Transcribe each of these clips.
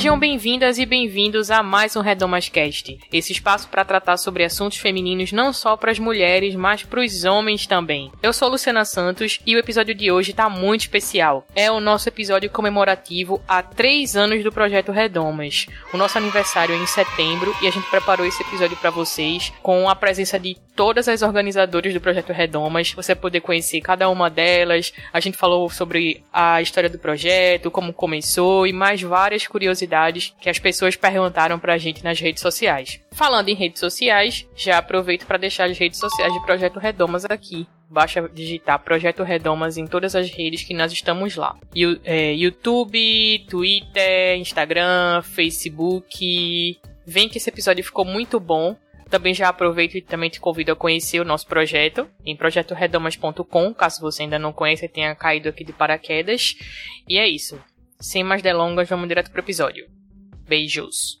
Sejam bem-vindas e bem-vindos a mais um Redomascast. Esse espaço para tratar sobre assuntos femininos não só para as mulheres, mas para os homens também. Eu sou Luciana Santos e o episódio de hoje está muito especial. É o nosso episódio comemorativo a três anos do projeto Redomas. O nosso aniversário é em setembro e a gente preparou esse episódio para vocês com a presença de todas as organizadoras do projeto Redomas. Você poder conhecer cada uma delas. A gente falou sobre a história do projeto, como começou e mais várias curiosidades curiosidades que as pessoas perguntaram pra gente nas redes sociais. Falando em redes sociais, já aproveito para deixar as redes sociais de Projeto Redomas aqui. Basta digitar Projeto Redomas em todas as redes que nós estamos lá. é, YouTube, Twitter, Instagram, Facebook. Vem que esse episódio ficou muito bom. Também já aproveito e também te convido a conhecer o nosso projeto em projetoredomas.com, caso você ainda não conheça e tenha caído aqui de paraquedas. E é isso. Sem mais delongas, vamos direto pro episódio. Beijos!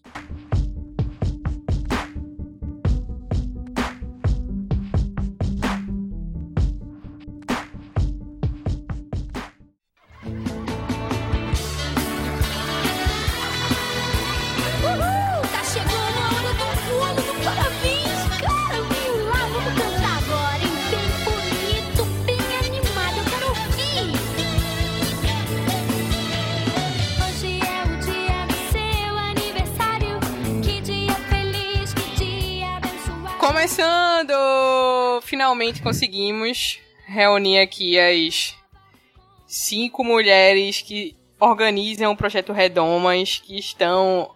Finalmente conseguimos reunir aqui as cinco mulheres que organizam o Projeto Redomas, que estão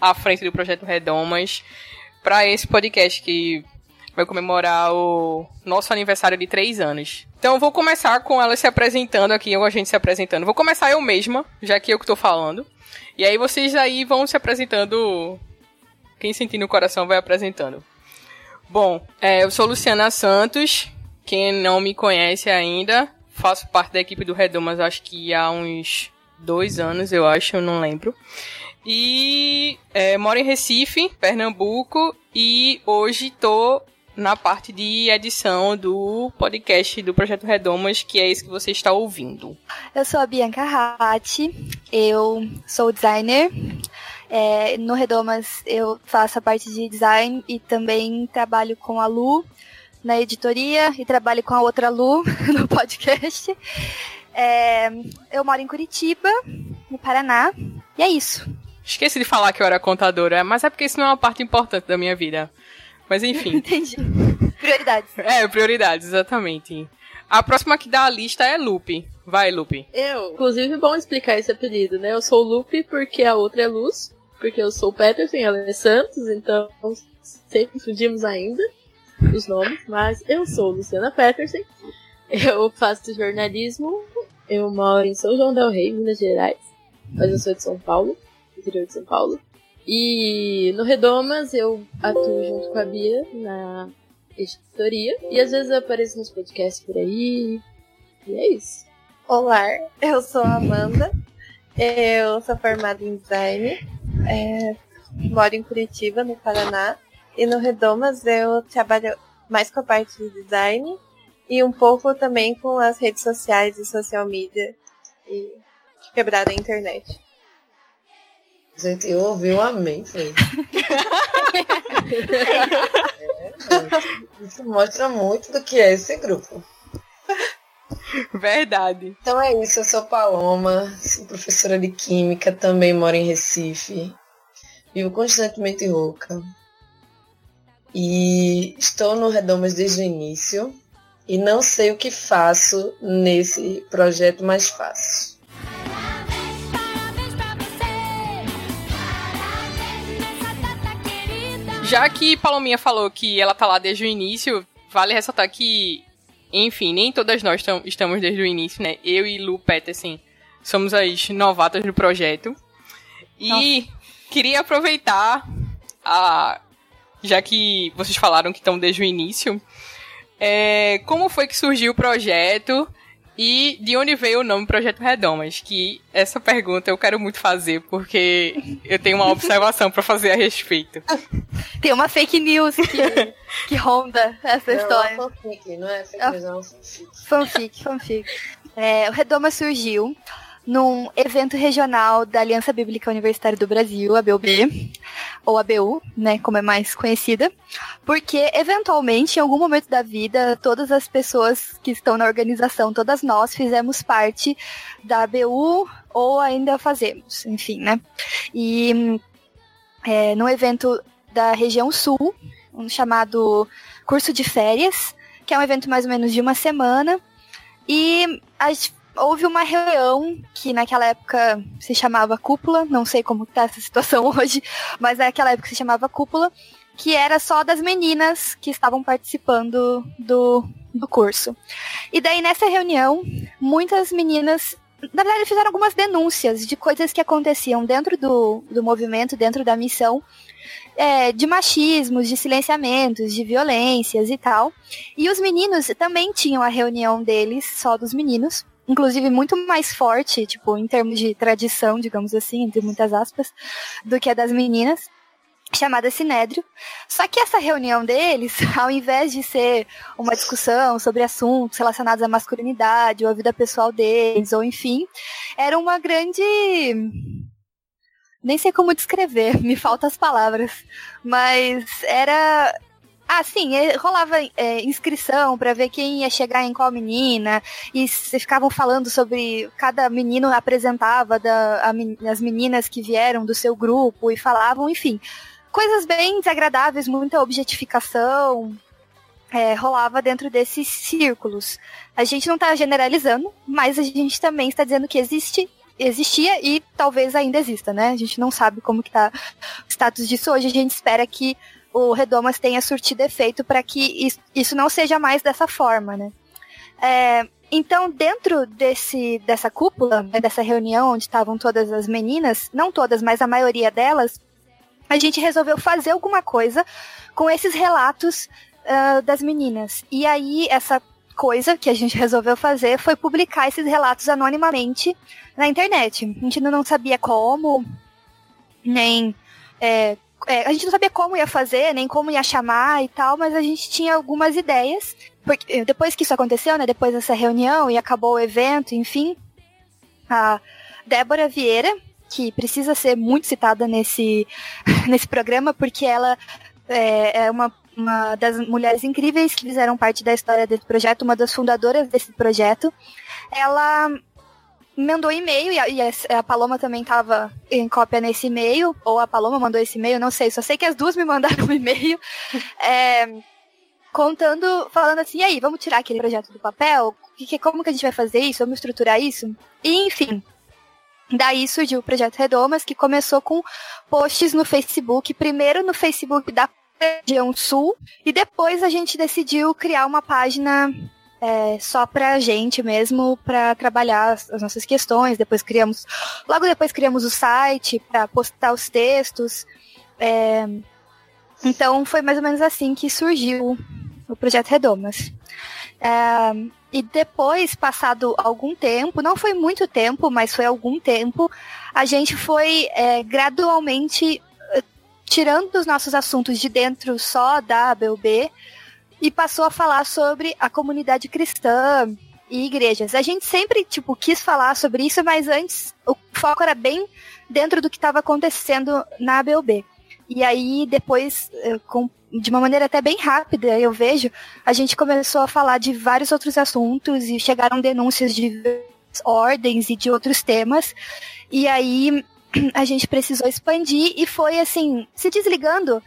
à frente do Projeto Redomas, para esse podcast que vai comemorar o nosso aniversário de três anos. Então vou começar com elas se apresentando aqui, ou a gente se apresentando. Vou começar eu mesma, já que eu que tô falando. E aí vocês aí vão se apresentando. Quem sentir no coração vai apresentando. Bom, é, eu sou Luciana Santos. Quem não me conhece ainda, faço parte da equipe do Redomas acho que há uns dois anos, eu acho, eu não lembro. E é, moro em Recife, Pernambuco, e hoje tô na parte de edição do podcast do Projeto Redomas, que é esse que você está ouvindo. Eu sou a Bianca Ratti, eu sou designer, é, no Redomas eu faço a parte de design e também trabalho com a Lu na editoria e trabalho com a outra Lu no podcast. É, eu moro em Curitiba, no Paraná, e é isso. Esqueci de falar que eu era contadora, mas é porque isso não é uma parte importante da minha vida. Mas enfim. Entendi. Prioridades. É, prioridades, exatamente. A próxima que dá a lista é Lupe. Vai, Lupe. Eu. Inclusive, bom explicar esse apelido, né? Eu sou Lupe porque a outra é Luz porque eu sou Peterson e ela é Santos, então sempre confundimos ainda os nomes, mas eu sou Luciana Peterson, eu faço jornalismo, eu moro em São João del Rei, Minas Gerais, mas eu sou de São Paulo, interior de São Paulo. E no Redomas eu atuo junto com a Bia na editoria, e às vezes eu apareço nos podcasts por aí, e é isso. Olá, eu sou a Amanda, eu sou formada em design, é, moro em Curitiba, no Paraná. E no Redomas eu trabalho mais com a parte de design e um pouco também com as redes sociais e social media e quebrar a internet. Gente, eu ouvi um amém, é, isso mostra muito do que é esse grupo. Verdade. Então é isso, eu sou Paloma, sou professora de Química, também moro em Recife. Vivo constantemente rouca. E estou no Redomas desde o início. E não sei o que faço nesse projeto, mas faço. Já que Palominha falou que ela tá lá desde o início, vale ressaltar que enfim, nem todas nós estamos desde o início, né? Eu e Lu Peterson somos as novatas do projeto. E Nossa. queria aproveitar, a, já que vocês falaram que estão desde o início, é, como foi que surgiu o projeto E de onde veio o nome Projeto Redomas? Que essa pergunta eu quero muito fazer, porque eu tenho uma observação para fazer a respeito. Tem uma fake news que, que ronda essa Não, história. é fanfic, não é fake news, é fanfic. Fanfic, fanfic. É, o Redoma surgiu num evento regional da Aliança Bíblica Universitária do Brasil, a BUB, ou ABU, né, como é mais conhecida, porque eventualmente, em algum momento da vida, todas as pessoas que estão na organização, todas nós fizemos parte da ABU ou ainda fazemos, enfim, né? E é, no evento da região sul, um chamado Curso de Férias, que é um evento mais ou menos de uma semana, e a houve uma reunião que naquela época se chamava cúpula, não sei como tá essa situação hoje, mas naquela época se chamava cúpula, que era só das meninas que estavam participando do, do curso. E daí nessa reunião, muitas meninas, na verdade, fizeram algumas denúncias de coisas que aconteciam dentro do, do movimento, dentro da missão, é, de machismos, de silenciamentos, de violências e tal. E os meninos também tinham a reunião deles, só dos meninos. Inclusive muito mais forte, tipo, em termos de tradição, digamos assim, entre muitas aspas, do que a das meninas, chamada Sinédrio. Só que essa reunião deles, ao invés de ser uma discussão sobre assuntos relacionados à masculinidade ou à vida pessoal deles, ou enfim, era uma grande nem sei como descrever, me faltam as palavras. Mas era. Ah, sim, eh, rolava é, inscrição para ver quem ia chegar em qual menina, e vocês ficavam falando sobre. Cada menino apresentava da, a as meninas que vieram do seu grupo e falavam, enfim. Coisas bem desagradáveis, muita objetificação. é, rolava dentro desses círculos. A gente não está generalizando, mas a gente também está dizendo que existe existia e talvez ainda exista, né? A gente não sabe como que tá o status disso hoje. A gente espera que o Redomas tenha surtido efeito para que is- isso não seja mais dessa forma, né? É, então, dentro desse, dessa cúpula, né, dessa reunião onde estavam todas as meninas, não todas, mas a maioria delas, a gente resolveu fazer alguma coisa com esses relatos ah, das meninas. E aí, essa coisa que a gente resolveu fazer foi publicar esses relatos anonimamente na internet. A gente ainda não sabia como, nem. é, é, a gente não sabia como ia fazer, nem como ia chamar e tal, mas a gente tinha algumas ideias. Porque eh, depois que isso aconteceu, né? Depois dessa reunião e acabou o evento, enfim, a Débora Vieira, que precisa ser muito citada nesse, nesse programa, porque ela é, é uma, uma das mulheres incríveis que fizeram parte da história desse projeto, uma das fundadoras desse projeto. Ela mandou e-mail e a, e a- Paloma também estava em cópia nesse e-mail, ou a Paloma mandou esse e-mail, não sei, só sei que as duas me mandaram um e-mail é, contando, falando assim, e aí, vamos tirar aquele projeto do papel? Que- como que a gente vai fazer isso? Vamos estruturar isso? E, enfim, daí surgiu o Projeto Redomas, que começou com posts no Facebook, primeiro no Facebook da região sul, e depois a gente decidiu criar uma página é, só pra gente mesmo, pra trabalhar as, as nossas questões. Depois criamos, logo depois criamos o site pra postar os textos. É, então foi mais ou menos assim que surgiu o projeto Redomas. É, e depois, passado algum tempo, não foi muito tempo, mas foi algum tempo, a gente foi é, gradualmente eh, tirando os nossos assuntos de dentro só da ABUB e passou a falar sobre a comunidade cristã e igrejas. A gente sempre, tipo, quis falar sobre isso, mas antes o foco era bem dentro do que estava acontecendo na ABUB. E aí, depois, eh, com, de uma maneira até bem rápida, eu vejo, a gente começou a falar de vários outros assuntos e chegaram denúncias de ordens e de outros temas. E aí, a gente precisou expandir e foi assim, se desligando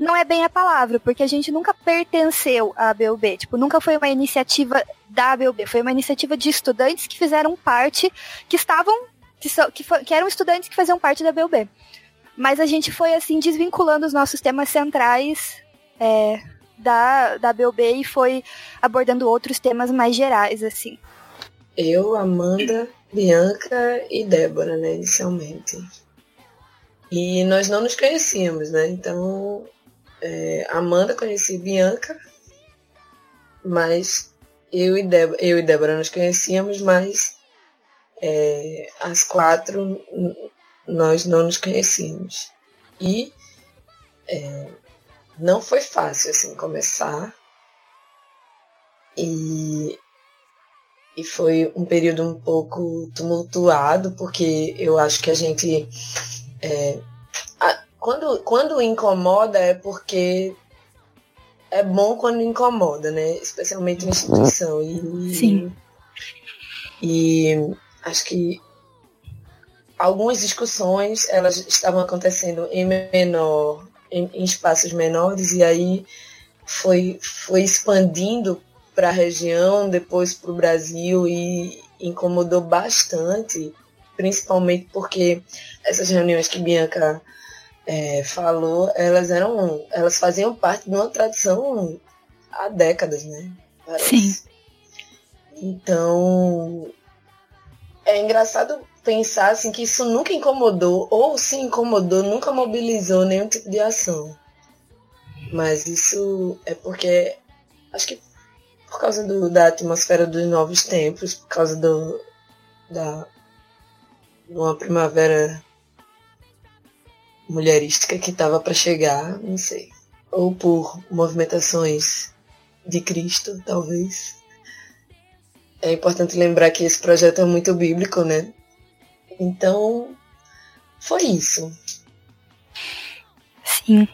não é bem a palavra, porque a gente nunca pertenceu à ABUB, tipo, nunca foi uma iniciativa da ABUB, foi uma iniciativa de estudantes que fizeram parte, que estavam, que, so, que, que eram estudantes que faziam parte da ABUB. Mas a gente foi, assim, desvinculando os nossos temas centrais é, da, da ABUB e foi abordando outros temas mais gerais, assim. Eu, Amanda, Bianca e Débora, né, inicialmente. E nós não nos conhecíamos, né? Então, é, Amanda conhecia Bianca, mas eu e, Débora, eu e Débora nos conhecíamos, mas é, as quatro nós não nos conhecíamos. E é, não foi fácil assim começar. E, e foi um período um pouco tumultuado, porque eu acho que a gente. É, a, quando, quando incomoda é porque é bom quando incomoda, né? Especialmente em instituição. E, Sim. E acho que algumas discussões elas estavam acontecendo em menor, em, em espaços menores, e aí foi, foi expandindo para a região, depois para o Brasil e incomodou bastante, principalmente porque essas reuniões que Bianca é, falou, elas eram, elas faziam parte de uma tradição há décadas, né? Parece. Sim. Então é engraçado pensar assim que isso nunca incomodou ou se incomodou, nunca mobilizou nenhum tipo de ação. Mas isso é porque acho que por causa do, da atmosfera dos novos tempos, por causa do da de uma primavera mulherística que estava para chegar, não sei, ou por movimentações de Cristo, talvez. É importante lembrar que esse projeto é muito bíblico, né? Então, foi isso. Sim.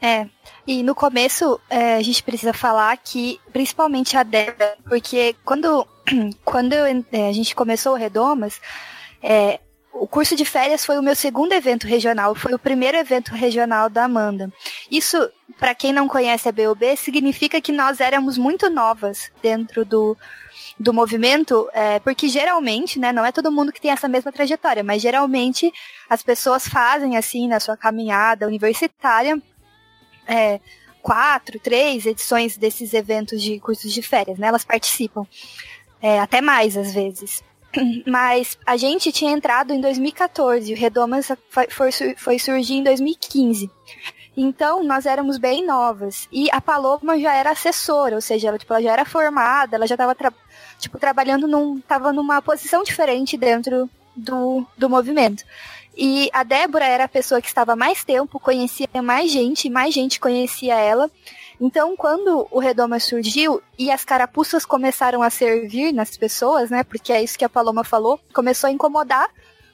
É, e no começo, é, a gente precisa falar que, principalmente a Débora, porque quando, quando é, a gente começou o Redomas, é, o curso de férias foi o meu segundo evento regional, foi o primeiro evento regional da Amanda. Isso, para quem não conhece a BOB, significa que nós éramos muito novas dentro do, do movimento, é, porque geralmente, né, não é todo mundo que tem essa mesma trajetória, mas geralmente as pessoas fazem assim na sua caminhada universitária é, quatro, três edições desses eventos de cursos de férias, né? Elas participam. É, até mais às vezes. Mas a gente tinha entrado em 2014, o Redomas foi, foi, surgir em 2015. Então, nós éramos bem novas. E a Paloma já era assessora, ou seja, ela, tipo, ela já era formada, ela já estava tra tipo, trabalhando num. tava numa posição diferente dentro do, do movimento. E a Débora era a pessoa que estava mais tempo, conhecia mais gente, mais gente conhecia ela. Então, quando o Redoma surgiu e as carapuças começaram a servir nas pessoas, né? Porque é isso que a Paloma falou, começou a incomodar,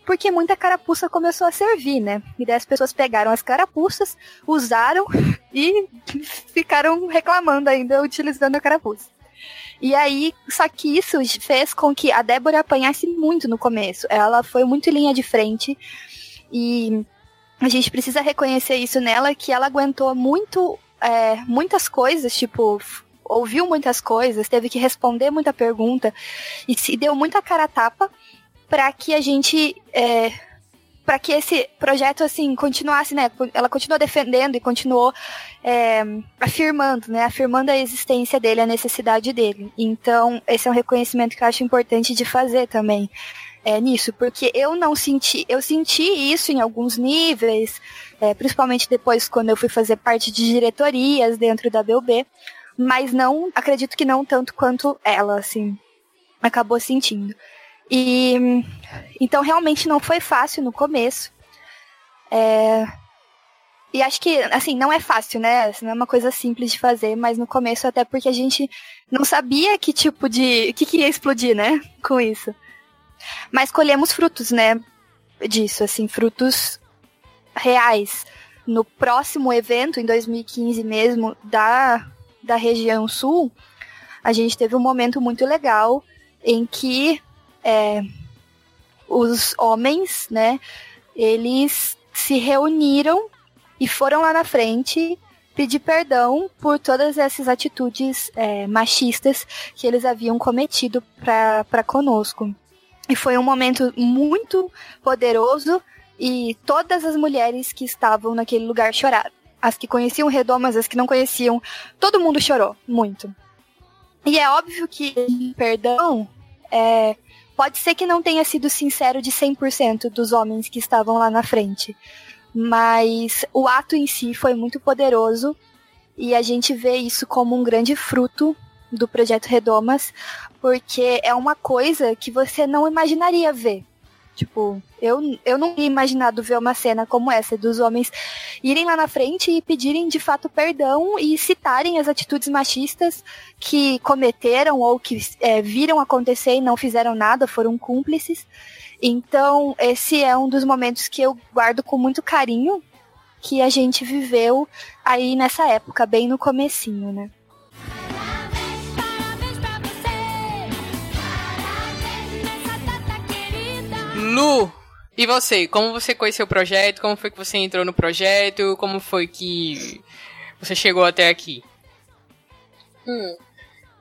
porque muita carapuça começou a servir, né? E daí as pessoas pegaram as carapuças, usaram e ficaram reclamando ainda, utilizando a carapuça. E aí, só que isso fez com que a Débora apanhasse muito no começo. Ela foi muito linha de frente e a gente precisa reconhecer isso nela, que ela aguentou muito, é, muitas coisas, tipo, ouviu muitas coisas, teve que responder muita pergunta e se deu muita cara a tapa para que a gente é, para que esse projeto assim continuasse, né? Ela continuou defendendo e continuou é, afirmando, né? Afirmando a existência dele, a necessidade dele. Então, esse é um reconhecimento que eu acho importante de fazer também é, nisso, porque eu não senti, eu senti isso em alguns níveis, é, principalmente depois quando eu fui fazer parte de diretorias dentro da BUB, mas não, acredito que não tanto quanto ela, assim, acabou sentindo. E então realmente não foi fácil no começo. É, e acho que, assim, não é fácil, né? Assim, não é uma coisa simples de fazer, mas no começo, até porque a gente não sabia que tipo de. que, que ia explodir, né? Com isso. Mas colhemos frutos, né? Disso, assim, frutos reais. No próximo evento, em 2015 mesmo, da, da região sul, a gente teve um momento muito legal em que é, os homens, né, eles se reuniram e foram lá na frente pedir perdão por todas essas atitudes é, machistas que eles haviam cometido para conosco. E foi um momento muito poderoso e todas as mulheres que estavam naquele lugar choraram. As que conheciam Redomas, as que não conheciam, todo mundo chorou muito. E é óbvio que perdão é, pode ser que não tenha sido sincero de 100% dos homens que estavam lá na frente, mas o ato em si foi muito poderoso e a gente vê isso como um grande fruto do projeto Redomas, porque é uma coisa que você não imaginaria ver. Tipo, eu, eu não tinha imaginado ver uma cena como essa, dos homens irem lá na frente e pedirem de fato perdão e citarem as atitudes machistas que cometeram ou que é, viram acontecer e não fizeram nada, foram cúmplices. Então, esse é um dos momentos que eu guardo com muito carinho que a gente viveu aí nessa época, bem no comecinho, né? Lu, e você? Como você conheceu o projeto? Como foi que você entrou no projeto? Como foi que você chegou até aqui? Hum.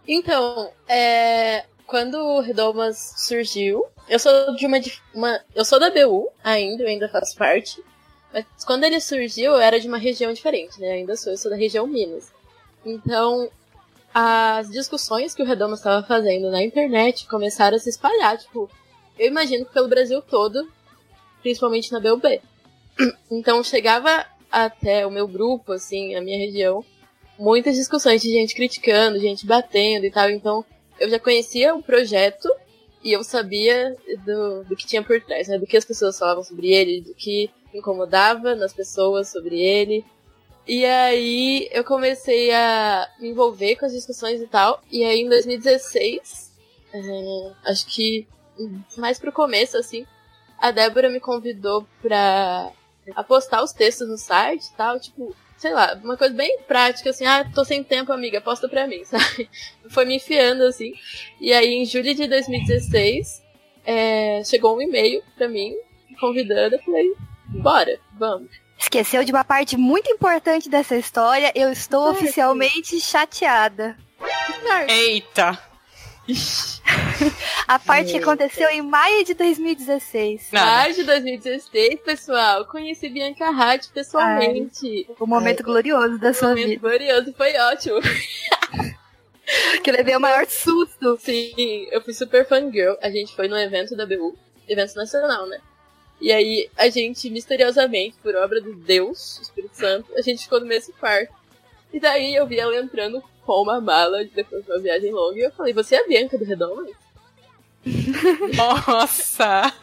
Então, é, quando o Redomas surgiu, eu sou de uma, uma, eu sou da BU ainda, eu ainda faço parte. Mas quando ele surgiu, eu era de uma região diferente, né? Eu ainda sou, eu sou da região Minas. Então, as discussões que o Redomas estava fazendo na internet começaram a se espalhar, tipo, eu imagino que pelo Brasil todo, principalmente na BUB. Então chegava até o meu grupo, assim, a minha região, muitas discussões de gente criticando, gente batendo e tal. Então eu já conhecia o projeto e eu sabia do, do que tinha por trás, né? Do que as pessoas falavam sobre ele, do que incomodava nas pessoas sobre ele. E aí eu comecei a me envolver com as discussões e tal. E aí em 2016, é, acho que mais pro começo, assim, a Débora me convidou pra apostar os textos no site e tal, tipo, sei lá, uma coisa bem prática, assim, ah, tô sem tempo, amiga, posta pra mim, sabe? Foi me enfiando, assim. E aí, em julho de 2016, é, chegou um e-mail pra mim, convidando, eu falei, bora, vamos. Esqueceu de uma parte muito importante dessa história, eu estou oficialmente chateada. Eita! A parte que aconteceu em maio de 2016. Nada. Maio de 2016, pessoal. Conheci Bianca Hart pessoalmente. Ai, o momento Ai, glorioso da sua vida. O momento glorioso foi ótimo. que levei o maior susto. Sim, eu fui super fangirl. A gente foi no evento da BU, evento nacional, né? E aí, a gente, misteriosamente, por obra de Deus, Espírito Santo, a gente ficou no mesmo quarto. E daí eu vi ela entrando com uma mala depois de uma viagem longa e eu falei, você é a Bianca do Redondo? Nossa!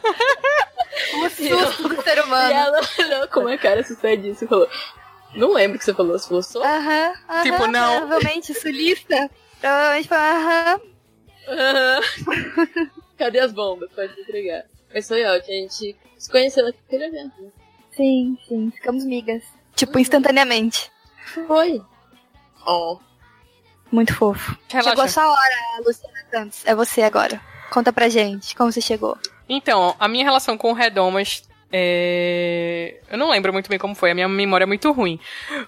o susto do ser humano. E ela olhou com uma cara assustadíssima e falou, não lembro o que você falou, você falou só? Aham, uh -huh, Tipo, não. Provavelmente sulista. Provavelmente foi aham. Aham. Cadê as bombas? Pode entregar. Mas foi ótimo, a gente se conheceu naquele evento. Sim, sim, ficamos migas. Tipo, instantaneamente. Foi. Oh. Muito fofo. Relaxa. Chegou a sua hora, Luciana Santos. É você agora. Conta pra gente como você chegou. Então, a minha relação com o Redomas é... Eu não lembro muito bem como foi, a minha memória é muito ruim.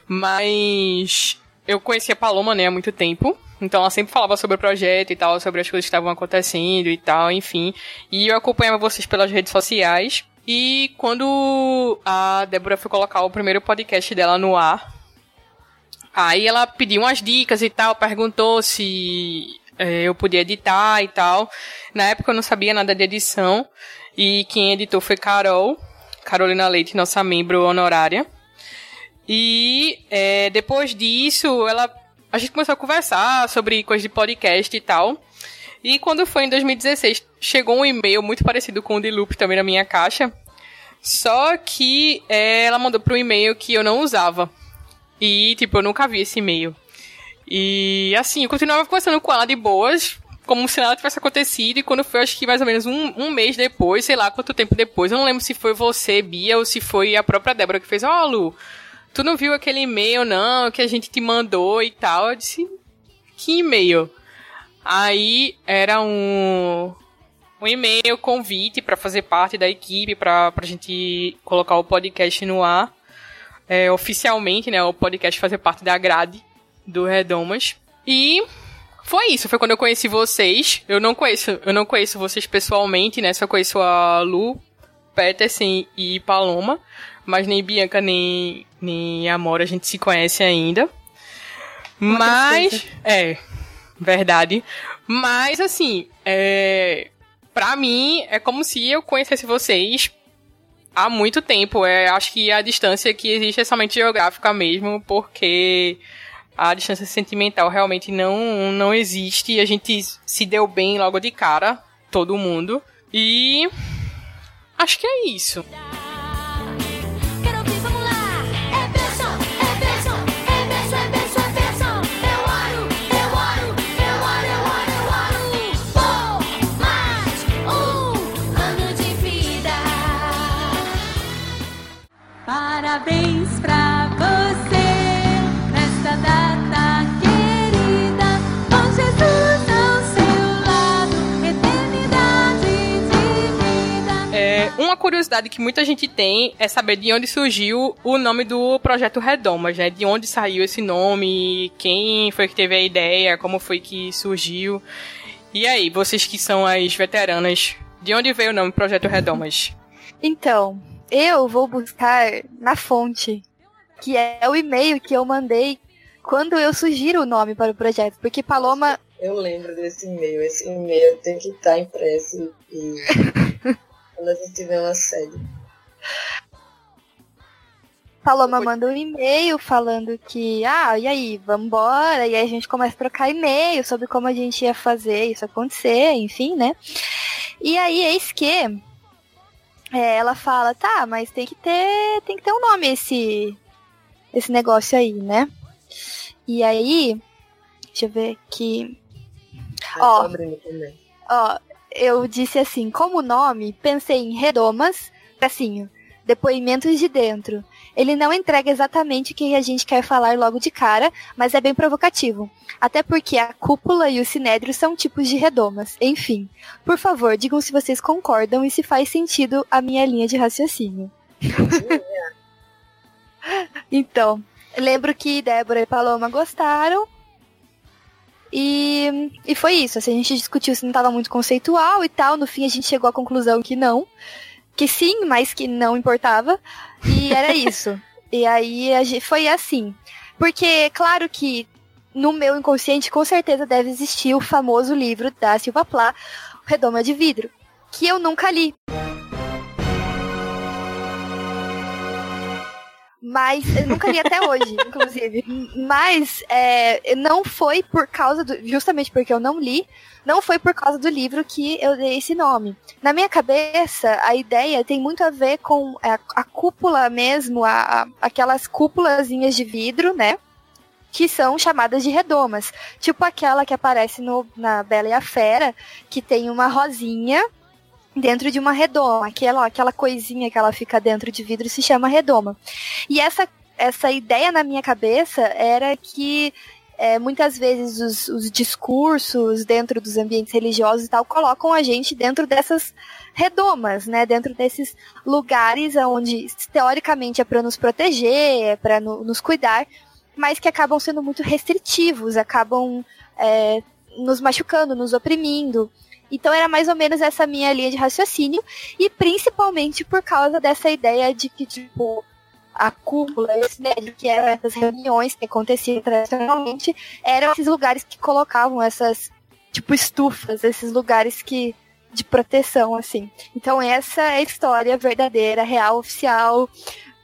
Mas eu conhecia a Paloma, né, há muito tempo. Então ela sempre falava sobre o projeto e tal, sobre as coisas que estavam acontecendo e tal, enfim. E eu acompanhava vocês pelas redes sociais. E quando a Débora foi colocar o primeiro podcast dela no ar, Aí ela pediu umas dicas e tal, perguntou se é, eu podia editar e tal. Na época eu não sabia nada de edição. E quem editou foi Carol, Carolina Leite, nossa membro honorária. E é, depois disso, ela, a gente começou a conversar sobre coisas de podcast e tal. E quando foi em 2016, chegou um e-mail muito parecido com o de Loop também na minha caixa. Só que é, ela mandou para um e-mail que eu não usava. E, tipo, eu nunca vi esse e-mail. E, assim, eu continuava conversando com ela de boas, como se nada tivesse acontecido. E quando foi, acho que mais ou menos um, um mês depois, sei lá quanto tempo depois, eu não lembro se foi você, Bia, ou se foi a própria Débora que fez: Ó, oh, Lu, tu não viu aquele e-mail, não, que a gente te mandou e tal? Eu disse: Que e-mail? Aí era um um e-mail convite para fazer parte da equipe para a gente colocar o podcast no ar é, oficialmente, né, o podcast fazer parte da grade do Redomas. E foi isso, foi quando eu conheci vocês. Eu não conheço, eu não conheço vocês pessoalmente, né? Só conheço a Lu, Peterson e Paloma, mas nem Bianca nem nem Amora a gente se conhece ainda. Mas é verdade. Mas assim, é, para mim é como se eu conhecesse vocês há muito tempo. É, acho que a distância que existe é somente geográfica mesmo, porque a distância sentimental realmente não, não existe e a gente se deu bem logo de cara, todo mundo. E acho que é isso. Parabéns pra você nesta data querida, com Jesus ao seu lado, eternidade de vida. É, uma curiosidade que muita gente tem é saber de onde surgiu o nome do projeto Redomas, né? De onde saiu esse nome, quem foi que teve a ideia, como foi que surgiu. E aí, vocês que são as veteranas, de onde veio o nome Projeto Redomas? Então, eu vou buscar na fonte, que é o e-mail que eu mandei quando eu sugiro o nome para o projeto, porque Paloma Eu lembro desse e-mail. Esse e-mail tem que estar impresso e quando a gente tiver uma sede. Paloma manda um e-mail falando que, ah, e aí, vamos embora, e aí a gente começa a trocar e-mail sobre como a gente ia fazer isso acontecer, enfim, né? E aí, eis que é, ela fala, tá, mas tem que ter, tem que ter um nome esse, esse negócio aí, né? E aí, deixa eu ver aqui. Ó. Ó, eu disse assim, como nome, pensei em redomas, tracinho, depoimentos de dentro. Ele não entrega exatamente o que a gente quer falar logo de cara, mas é bem provocativo. Até porque a cúpula e o sinédrio são tipos de redomas. Enfim, por favor, digam se vocês concordam e se faz sentido a minha linha de raciocínio. Então, lembro que Débora e Paloma gostaram. E, e foi isso. Assim, a gente discutiu se não estava muito conceitual e tal. No fim, a gente chegou à conclusão que não. Que sim, mas que não importava. E era isso. e aí foi assim. Porque, claro que no meu inconsciente, com certeza deve existir o famoso livro da Silva Plá, Redoma de Vidro. Que eu nunca li. Mas eu nunca li até hoje, inclusive. Mas é, não foi por causa do. Justamente porque eu não li, não foi por causa do livro que eu dei esse nome. Na minha cabeça, a ideia tem muito a ver com a, a cúpula mesmo, a, a- aquelas cúpulazinhas de vidro, né? Que são chamadas de redomas. Tipo aquela que aparece no, na Bela e a Fera, que tem uma rosinha dentro de uma redoma. Aquela, aquela coisinha que ela fica dentro de vidro se chama redoma. E essa, essa ideia na minha cabeça era que é, muitas vezes os, os discursos dentro dos ambientes religiosos e tal colocam a gente dentro dessas redomas, né? Dentro desses lugares onde teoricamente é para nos proteger, é para nos cuidar, mas que acabam sendo muito restritivos, acabam é, nos machucando, nos oprimindo. Então era mais ou menos essa minha linha de raciocínio, e principalmente por causa dessa ideia de que, tipo, a cúpula, esse, de que eram essas reuniões que aconteciam tradicionalmente, eram esses lugares que colocavam essas, tipo, estufas, esses lugares que de proteção, assim. Então essa é a história verdadeira, real, oficial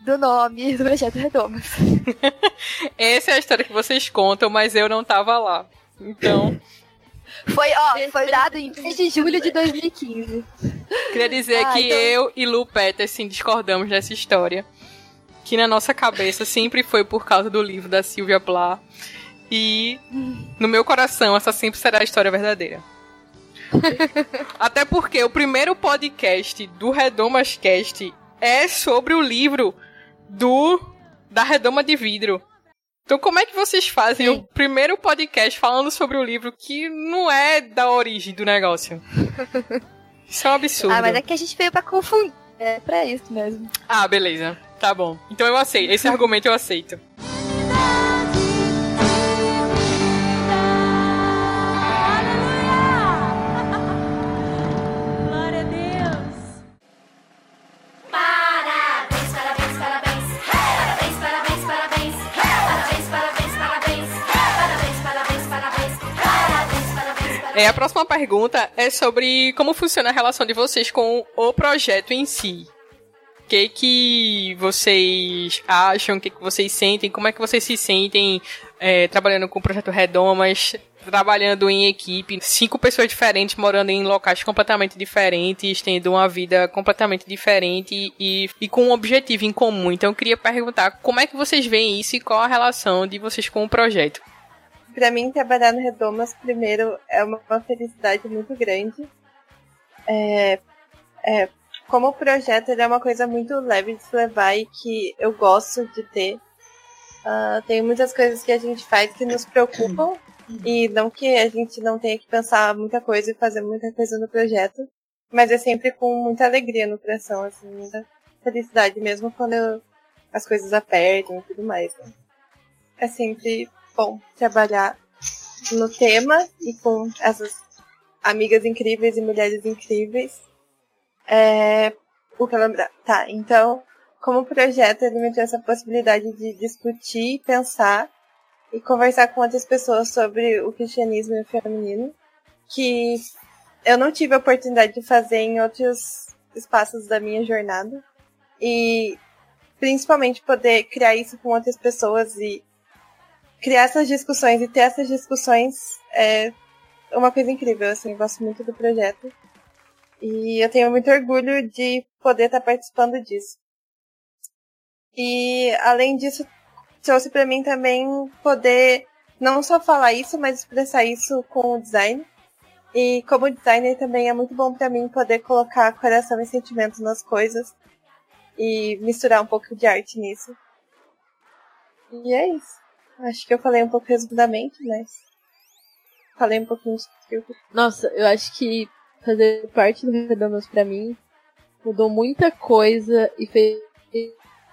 do nome do Projeto Redomas. Essa é a história que vocês contam, mas eu não tava lá. Então, Foi, ó, foi dado em 3 de julho de 2015. queria dizer Ah, que então- eu e Lu Peterson discordamos dessa história. Que na nossa cabeça sempre foi por causa do livro da Sylvia Plath. E no meu coração, essa sempre será a história verdadeira. Até porque o primeiro podcast do Redomas Cast é sobre o livro do da Redoma de Vidro. Então como é que vocês fazem Sim. o primeiro podcast falando sobre o livro que não é da origem do negócio? Isso é um absurdo. Ah, mas é que a gente veio pra confundir. É pra isso mesmo. Ah, beleza. Tá bom. Então eu aceito. Esse argumento eu aceito. É, a próxima pergunta é sobre como funciona a relação de vocês com o projeto em si. O que que vocês acham, o que que vocês sentem, como é que vocês se sentem é, trabalhando com o projeto Redomas, trabalhando em equipe, cinco pessoas diferentes morando em locais completamente diferentes, tendo uma vida completamente diferente e, e com um objetivo em comum. Então eu queria perguntar como é que vocês veem isso e qual a relação de vocês com o projeto. Pra mim, trabalhar no Redomas, primeiro, é uma, uma felicidade muito grande. É, é, como projeto, ele é uma coisa muito leve de se levar e que eu gosto de ter. Ah, tem muitas coisas que a gente faz que nos preocupam e não que a gente não tenha que pensar muita coisa e fazer muita coisa no projeto, mas é sempre com muita alegria no coração, assim, muita felicidade mesmo quando eu- as coisas apertam e tudo mais. né? É sempre bom trabalhar no tema e com essas amigas incríveis e mulheres incríveis. É, o que lembrar. Tá, então, como projeto, ele me trouxe a possibilidade de discutir, pensar e conversar com outras pessoas sobre o cristianismo e o feminino, que eu não tive a oportunidade de fazer em outros espaços da minha jornada. E principalmente poder criar isso com outras pessoas e criar essas discussões e ter essas discussões é uma coisa incrível, assim, eu gosto muito do projeto. E eu tenho muito orgulho de poder estar participando disso. E além disso, trouxe para mim também poder não só falar isso, mas expressar isso com o design. E como designer também é muito bom para mim poder colocar coração e sentimento nas coisas e misturar um pouco de arte nisso. E é isso. Acho que eu falei um pouco resumidamente, mas falei um pouquinho sobre Nossa, eu acho que fazer parte do Redomas pra mim mudou muita coisa e fez,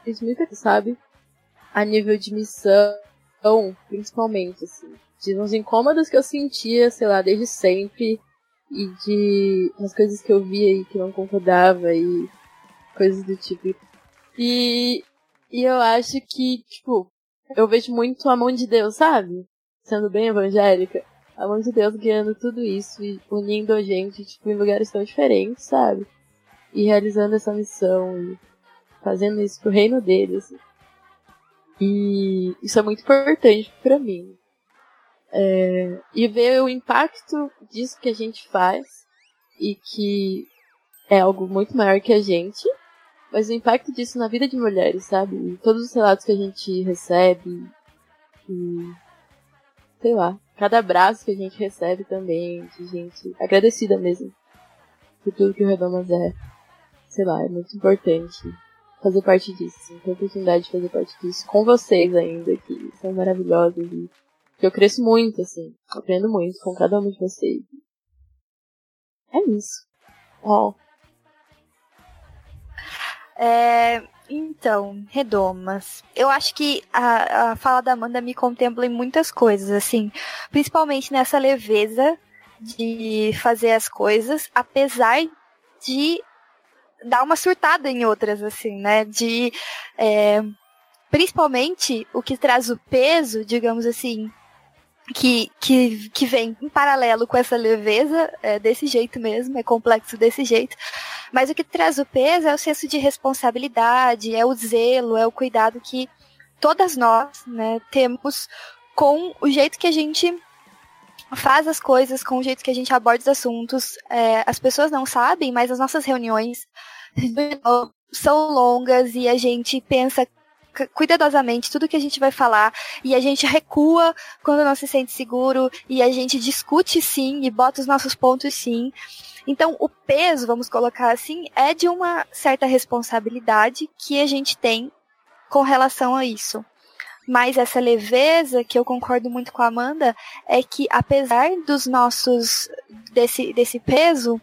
fez muita coisa, sabe? A nível de missão, principalmente, assim. De uns incômodos que eu sentia, sei lá, desde sempre. E de umas coisas que eu via e que não concordava e coisas do tipo. E, e eu acho que, tipo, eu vejo muito a mão de Deus, sabe? Sendo bem evangélica a mão de Deus guiando tudo isso e unindo a gente, tipo, em lugares tão diferentes, sabe? E realizando essa missão e fazendo isso pro reino dele, assim. E isso é muito importante pra mim. É, e ver o impacto disso que a gente faz e que é algo muito maior que a gente, mas o impacto disso na vida de mulheres, sabe? Todos os relatos que a gente recebe e sei lá, cada abraço que a gente recebe também, de gente agradecida mesmo por tudo que o Redomas é. Sei lá, é muito importante fazer parte disso, assim, ter a oportunidade de fazer parte disso com vocês ainda, que são maravilhosos e que eu cresço muito, assim, aprendo muito com cada um de vocês. É isso. Ó, É, então, redomas. Eu acho que a, a fala da Amanda me contempla em muitas coisas, assim, principalmente nessa leveza de fazer as coisas, apesar de dar uma surtada em outras, assim, né? De é, principalmente o que traz o peso, digamos assim, que, que, que vem em paralelo com essa leveza, é desse jeito mesmo, é complexo desse jeito. Mas o que traz o peso é o senso de responsabilidade, é o zelo, é o cuidado que todas nós né, temos com o jeito que a gente faz as coisas, com o jeito que a gente aborda os assuntos. É, as pessoas não sabem, mas as nossas reuniões são longas e a gente pensa cuidadosamente tudo que a gente vai falar e a gente recua quando não se sente seguro e a gente discute sim e bota os nossos pontos sim. Então, o peso, vamos colocar assim, é de uma certa responsabilidade que a gente tem com relação a isso. Mas essa leveza, que eu concordo muito com a Amanda, é que apesar dos nossos, desse, desse peso,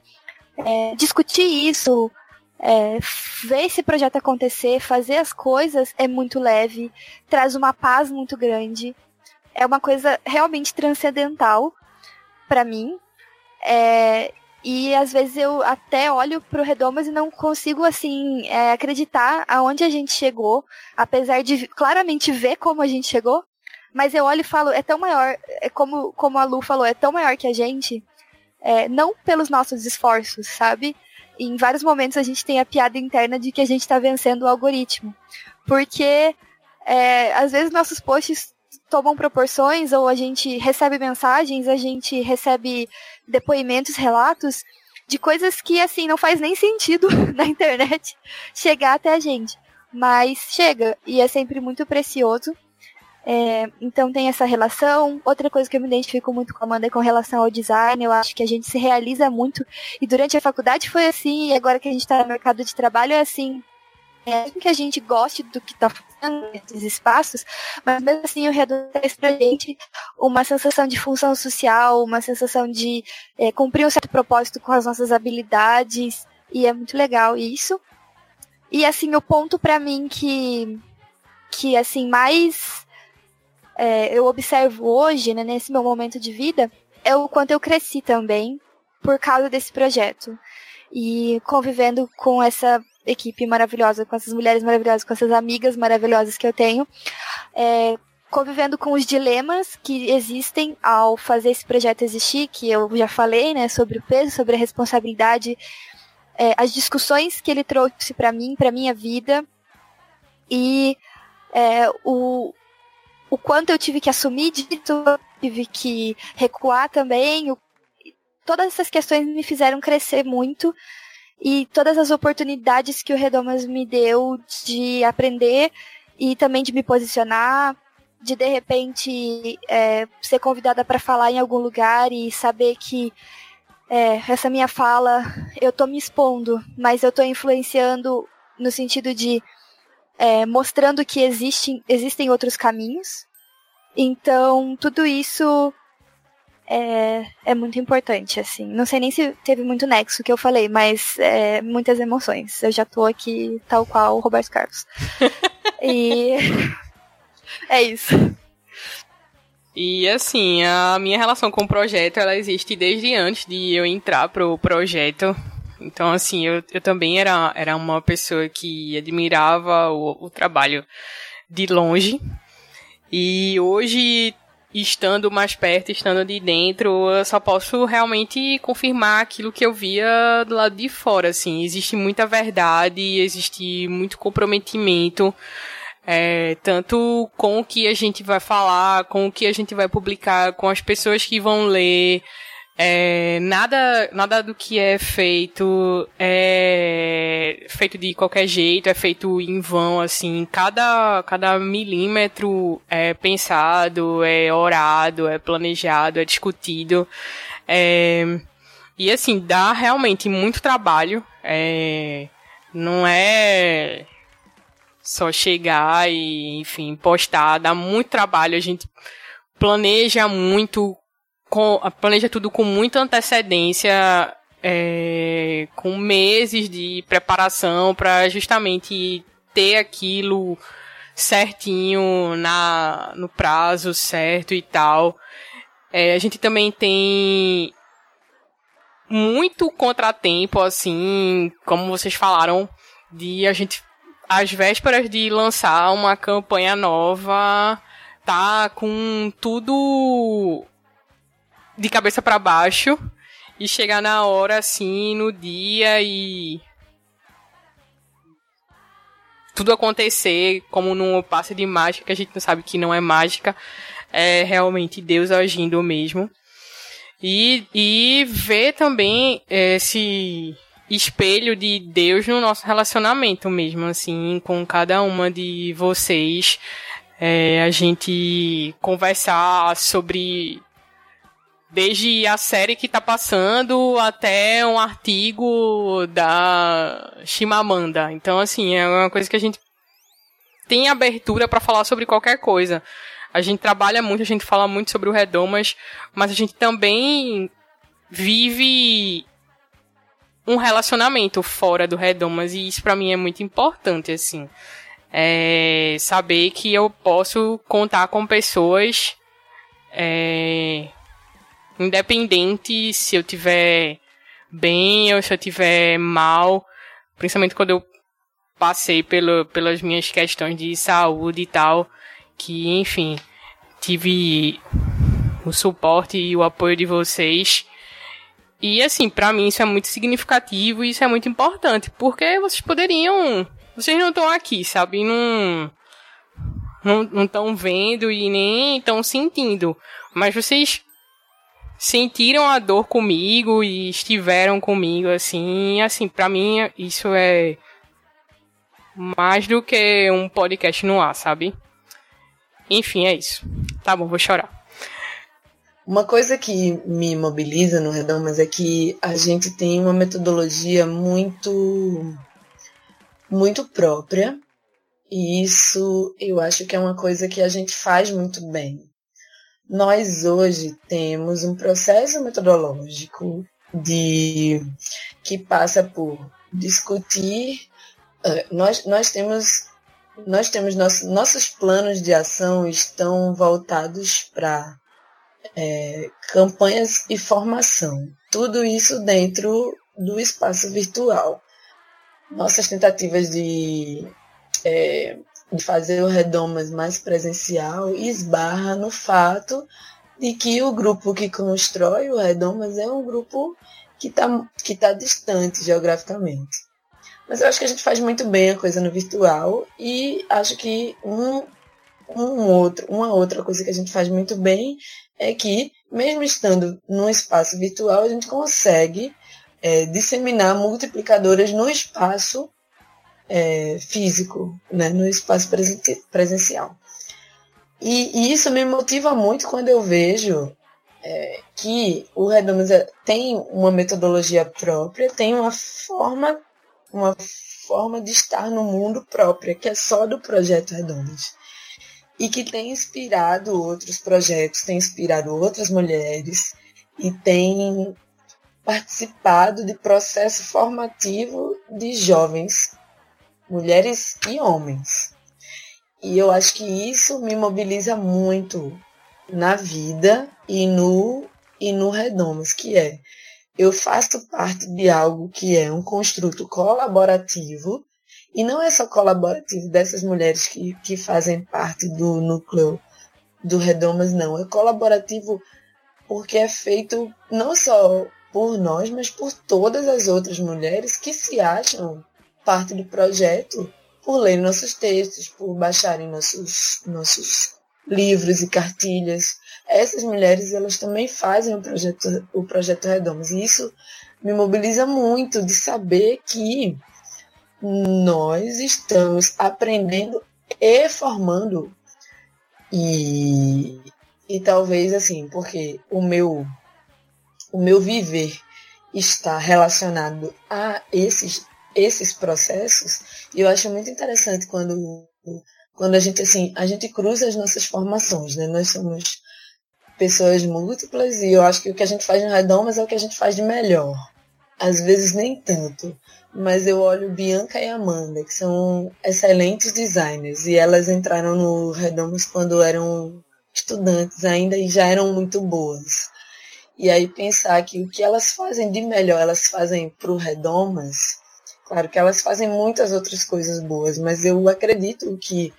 é, discutir isso, é, ver esse projeto acontecer, fazer as coisas é muito leve, traz uma paz muito grande, é uma coisa realmente transcendental para mim. É, e às vezes eu até olho pro Redomas e não consigo, assim, é, acreditar aonde a gente chegou, apesar de claramente ver como a gente chegou. Mas eu olho e falo, é tão maior, é como, como a Lu falou, é tão maior que a gente, é, não pelos nossos esforços, sabe? Em vários momentos a gente tem a piada interna de que a gente tá vencendo o algoritmo. Porque é, às vezes nossos posts tomam proporções ou a gente recebe mensagens, a gente recebe depoimentos, relatos de coisas que assim não faz nem sentido na internet chegar até a gente, mas chega e é sempre muito precioso. É, então tem essa relação. Outra coisa que eu me identifico muito com a Amanda é com relação ao design. Eu acho que a gente se realiza muito. E durante a faculdade foi assim, e agora que a gente está no mercado de trabalho é assim. É, que a gente goste do que está fazendo nesses espaços, mas mesmo assim o Redondo traz pra gente uma sensação de função social, uma sensação de é, cumprir um certo propósito com as nossas habilidades, e é muito legal isso. E assim, o ponto para mim que, que assim, mais é, eu observo hoje, né, nesse meu momento de vida, é o quanto eu cresci também por causa desse projeto. E convivendo com essa equipe maravilhosa, com essas mulheres maravilhosas, com essas amigas maravilhosas que eu tenho, é, convivendo com os dilemas que existem ao fazer esse projeto existir, que eu já falei, né, sobre o peso, sobre a responsabilidade, é, as discussões que ele trouxe para mim, para minha vida, e é, o, o quanto eu tive que assumir disso, tive que recuar também, o, todas essas questões me fizeram crescer muito e todas as oportunidades que o Redomas me deu de aprender e também de me posicionar, de de repente é, ser convidada para falar em algum lugar e saber que é, essa minha fala eu tô me expondo, mas eu tô influenciando no sentido de é, mostrando que existem, existem outros caminhos. Então, tudo isso é, é muito importante, assim. Não sei nem se teve muito nexo que eu falei, mas é, muitas emoções. Eu já tô aqui tal qual o Roberto Carlos. e é isso. E assim, a minha relação com o projeto, ela existe desde antes de eu entrar pro projeto. Então, assim, eu, eu também era, era uma pessoa que admirava o, o trabalho de longe. E hoje, estando mais perto, estando de dentro, eu só posso realmente confirmar aquilo que eu via do lado de fora, assim. Existe muita verdade, existe muito comprometimento, é, tanto com o que a gente vai falar, com o que a gente vai publicar, com as pessoas que vão ler. É, nada, nada do que é feito é feito de qualquer jeito, é feito em vão, assim. Cada, cada milímetro é pensado, é orado, é planejado, é discutido. É, e assim, dá realmente muito trabalho. É, não é só chegar e, enfim, postar. Dá muito trabalho. A gente planeja muito com, planeja tudo com muita antecedência, é, com meses de preparação para justamente ter aquilo certinho na, no prazo certo e tal. É, a gente também tem muito contratempo, assim, como vocês falaram, de a gente, às vésperas de lançar uma campanha nova, tá com tudo de cabeça para baixo e chegar na hora assim, no dia e tudo acontecer como num passe de mágica que a gente não sabe que não é mágica, é realmente Deus agindo mesmo. E, e ver também esse espelho de Deus no nosso relacionamento mesmo, assim, com cada uma de vocês. É, a gente conversar sobre Desde a série que tá passando até um artigo da Chimamanda. Então, assim, é uma coisa que a gente tem abertura para falar sobre qualquer coisa. A gente trabalha muito, a gente fala muito sobre o Redomas, mas a gente também vive um relacionamento fora do Redomas e isso para mim é muito importante, assim. É saber que eu posso contar com pessoas é, Independente se eu tiver bem ou se eu tiver mal, principalmente quando eu passei pelo, pelas minhas questões de saúde e tal, que enfim, tive o suporte e o apoio de vocês. E assim, para mim isso é muito significativo e isso é muito importante, porque vocês poderiam, vocês não estão aqui, sabe? Não não estão vendo e nem estão sentindo. Mas vocês sentiram a dor comigo e estiveram comigo, assim, assim, pra mim isso é mais do que um podcast no ar, sabe? Enfim, é isso. Tá bom, vou chorar. Uma coisa que me mobiliza no Redomas é que a gente tem uma metodologia muito muito própria e isso eu acho que é uma coisa que a gente faz muito bem. Nós hoje temos um processo metodológico de que passa por discutir. eh, Nós, nós temos nós temos nosso, nossos planos de ação estão voltados para é, campanhas e formação. Tudo isso dentro do espaço virtual. Nossas tentativas de, é, de fazer o Redomas mais presencial esbarra no fato de que o grupo que constrói o Redomas é um grupo que está que tá distante geograficamente. Mas eu acho que a gente faz muito bem a coisa no virtual e acho que um, um outro, uma outra coisa que a gente faz muito bem é que, mesmo estando num espaço virtual, a gente consegue é, disseminar multiplicadoras no espaço é, físico, né, no espaço presen presencial. E, e, isso me motiva muito quando eu vejo é, que o Redomas tem uma metodologia própria, tem uma forma uma forma de estar no mundo própria, que é só do projeto Redondas. E que tem inspirado outros projetos, tem inspirado outras mulheres e tem participado de processo formativo de jovens, mulheres e homens. E eu acho que isso me mobiliza muito na vida e no e no Redomas, que é eu faço parte de algo que é um construto colaborativo, e não é só colaborativo dessas mulheres que, que fazem parte do núcleo do Redomas, não. É colaborativo porque é feito não só por nós, mas por todas as outras mulheres que se acham parte do projeto por lerem nossos textos, por baixarem nossos, nossos livros e cartilhas, essas mulheres elas também fazem o projeto, o projeto Redomas. E isso me mobiliza muito de saber que nós estamos aprendendo e formando. E, e talvez assim, porque o meu, o meu viver está relacionado a esses, esses processos, e eu acho muito interessante quando, quando a gente assim, a gente cruza as nossas formações, né? Nós somos pessoas múltiplas e eu acho que o que a gente faz no Redomas é o que a gente faz de melhor. Às vezes nem tanto, mas eu olho Bianca e Amanda, que são excelentes designers e elas entraram no Redomas quando eram estudantes ainda e já eram muito boas. E aí pensar que o que elas fazem de melhor, elas fazem para o Redomas, claro que elas fazem muitas outras coisas boas, mas eu acredito que,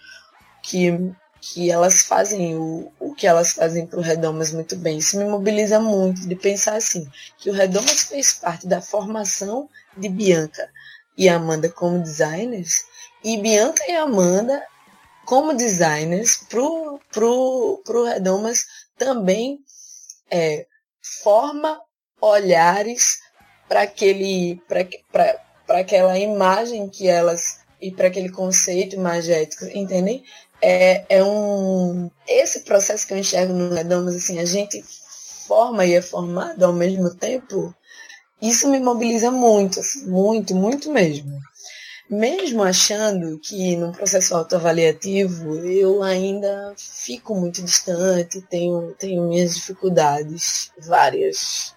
que que elas fazem o, o que elas fazem para o Redomas muito bem. Isso me mobiliza muito de pensar assim, que o Redomas fez parte da formação de Bianca e Amanda como designers, e Bianca e Amanda como designers pro, pro, pro Redomas também é, forma olhares para aquele para aquela imagem que elas e para aquele conceito imagético, entendem? é, é um. Esse processo que eu enxergo no Redomas, assim, a gente forma e é formado ao mesmo tempo, isso me mobiliza muito, assim, muito, muito mesmo. Mesmo achando que no processo autoavaliativo eu ainda fico muito distante, tenho, tenho minhas dificuldades, várias.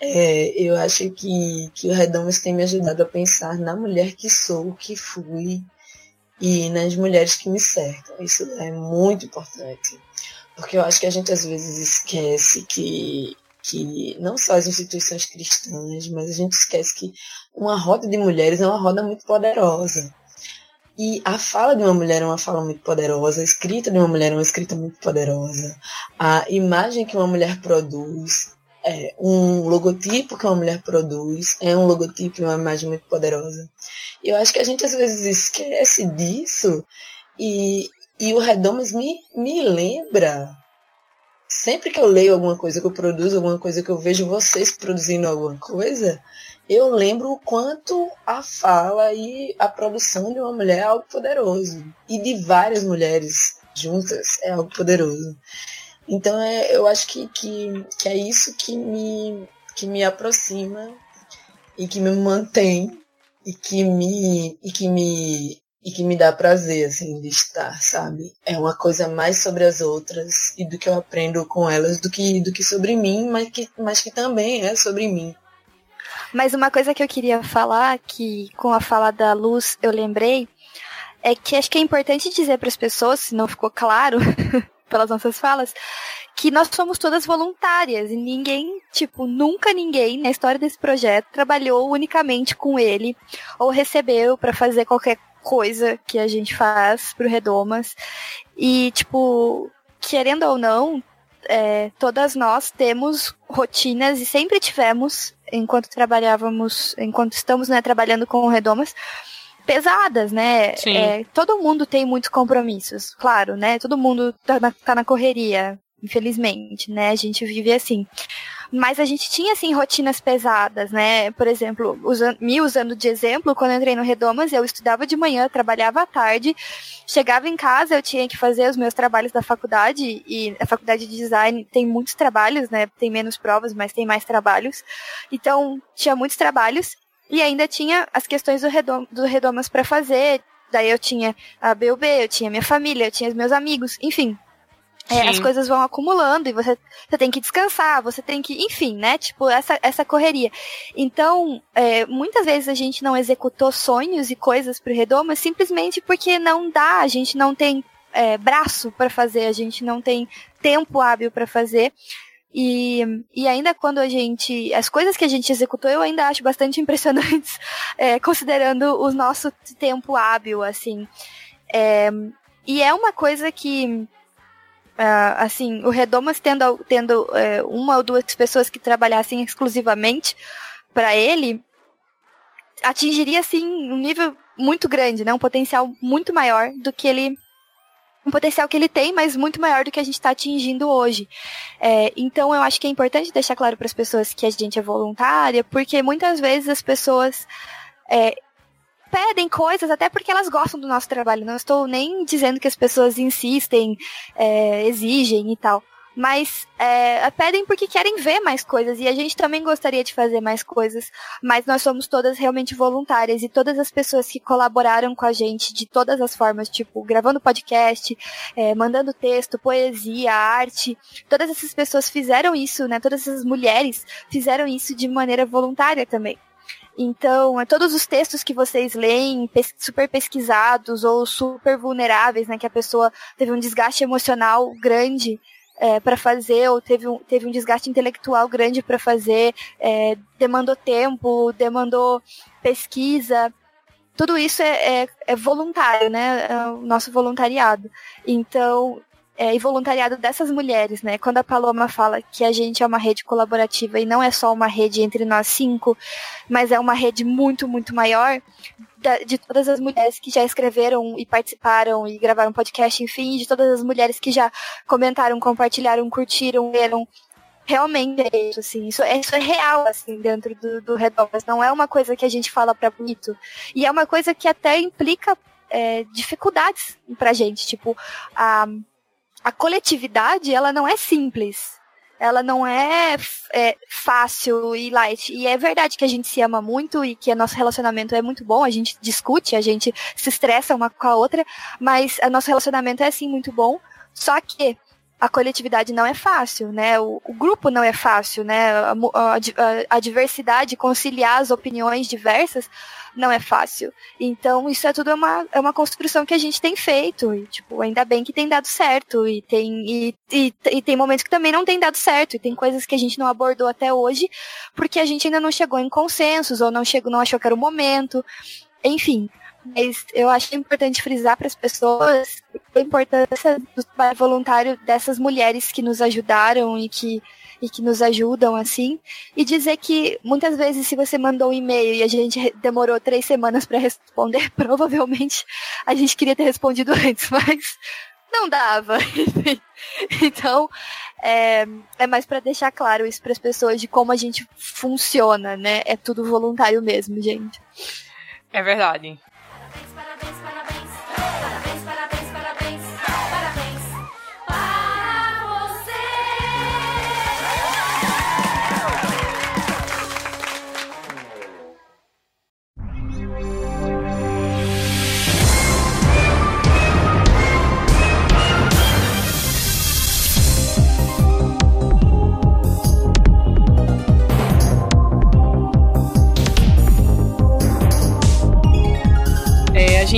É, eu acho que, que o Redomas tem me ajudado a pensar na mulher que sou, que fui, e nas mulheres que me cercam. Isso é muito importante. Porque eu acho que a gente às vezes esquece que, que não só as instituições cristãs, mas a gente esquece que uma roda de mulheres é uma roda muito poderosa. E a fala de uma mulher é uma fala muito poderosa, a escrita de uma mulher é uma escrita muito poderosa, a imagem que uma mulher produz, é, um logotipo que uma mulher produz, é um logotipo e uma imagem muito poderosa. Eu acho que a gente às vezes esquece disso e, e o Redomas me, me lembra. Sempre que eu leio alguma coisa, que eu produzo alguma coisa, que eu vejo vocês produzindo alguma coisa, eu lembro o quanto a fala e a produção de uma mulher é algo poderoso. E de várias mulheres juntas é algo poderoso. Então é, eu acho que, que, que é isso que me, que me aproxima e que me mantém e que me, e que me e que me dá prazer, assim, de estar, sabe? É uma coisa mais sobre as outras e do que eu aprendo com elas do que, do que sobre mim, mas que, mas que também é sobre mim. Mas uma coisa que eu queria falar, que com a fala da Luz eu lembrei, é que acho que é importante dizer para as pessoas, se não ficou claro pelas nossas falas, que nós somos todas voluntárias e ninguém, tipo, nunca ninguém na história desse projeto trabalhou unicamente com ele ou recebeu para fazer qualquer coisa que a gente faz pro Redomas. E, tipo, querendo ou não, é, todas nós temos rotinas e sempre tivemos, enquanto trabalhávamos, enquanto estamos né, trabalhando com o Redomas, pesadas, né? Sim. É, todo mundo tem muitos compromissos, claro, né? Todo mundo tá na, tá na correria, infelizmente, né? A gente vive assim. Mas a gente tinha, assim, rotinas pesadas, né? Por exemplo, usando, me usando de exemplo, quando eu entrei no Redomas, eu estudava de manhã, trabalhava à tarde, chegava em casa, eu tinha que fazer os meus trabalhos da faculdade, e a faculdade de design tem muitos trabalhos, né? Tem menos provas, mas tem mais trabalhos. Então, tinha muitos trabalhos, e ainda tinha as questões do, Redom, do Redomas para fazer. Daí eu tinha a BUB, eu tinha minha família, eu tinha os meus amigos, enfim. É, as coisas vão acumulando e você, você tem que descansar, você tem que, enfim, né? Tipo, essa, essa correria. Então, é, muitas vezes a gente não executou sonhos e coisas pro Redomas simplesmente porque não dá, a gente não tem é, braço para fazer, a gente não tem tempo hábil para fazer. E, e ainda quando a gente. As coisas que a gente executou eu ainda acho bastante impressionantes, é, considerando o nosso tempo hábil, assim. É, e é uma coisa que. ah, assim, o Redomas tendo, tendo é, uma ou duas pessoas que trabalhassem exclusivamente para ele, atingiria, assim, um nível muito grande, né? Um potencial muito maior do que ele um potencial que ele tem, mas muito maior do que a gente está atingindo hoje. É, então, eu acho que é importante deixar claro para as pessoas que a gente é voluntária, porque muitas vezes as pessoas é, pedem coisas até porque elas gostam do nosso trabalho. Não estou nem dizendo que as pessoas insistem, é, exigem e tal. Mas é, pedem porque querem ver mais coisas. E a gente também gostaria de fazer mais coisas. Mas nós somos todas realmente voluntárias. E todas as pessoas que colaboraram com a gente de todas as formas, tipo, gravando podcast, é, mandando texto, poesia, arte. Todas essas pessoas fizeram isso, né? Todas essas mulheres fizeram isso de maneira voluntária também. Então, é, todos os textos que vocês leem, super pesquisados ou super vulneráveis, né, que a pessoa teve um desgaste emocional grande para fazer, ou teve um, teve um desgaste intelectual grande para fazer, é, demandou tempo, demandou pesquisa. Tudo isso é, é, é voluntário, né? É o nosso voluntariado. Então, é, e voluntariado dessas mulheres, né? Quando a Paloma fala que a gente é uma rede colaborativa e não é só uma rede entre nós cinco, mas é uma rede muito, muito maior de todas as mulheres que já escreveram e participaram e gravaram podcast, enfim, de todas as mulheres que já comentaram, compartilharam, curtiram, leram. Realmente é isso, assim, isso, é- isso é real, assim, dentro do, do Redomas. Não é uma coisa que a gente fala pra bonito. E é uma coisa que até implica é, dificuldades pra gente. Tipo, a, a coletividade, ela não é simples. Ela não é, é, fácil e light. E é verdade que a gente se ama muito e que o nosso relacionamento é muito bom. A gente discute, a gente se estressa uma com a outra, mas nosso relacionamento é sim muito bom. Só que a coletividade não é fácil, né? O, o grupo não é fácil, né? A, a- a diversidade, conciliar as opiniões diversas não é fácil. Então, isso é tudo uma, é uma construção que a gente tem feito. E, tipo, ainda bem que tem dado certo. E tem, e, e, e tem momentos que também não tem dado certo. E tem coisas que a gente não abordou até hoje, porque a gente ainda não chegou em consensos, ou não chegou, não achou que era o momento. Enfim. Mas eu acho importante frisar para as pessoas a importância do trabalho voluntário dessas mulheres que nos ajudaram e que, e que nos ajudam, assim. E dizer que muitas vezes, se você mandou um e-mail e a gente demorou três semanas para responder, provavelmente a gente queria ter respondido antes, mas não dava. então, é, é mais pra deixar claro isso pras pessoas de como a gente funciona, né? É tudo voluntário mesmo, gente. É verdade.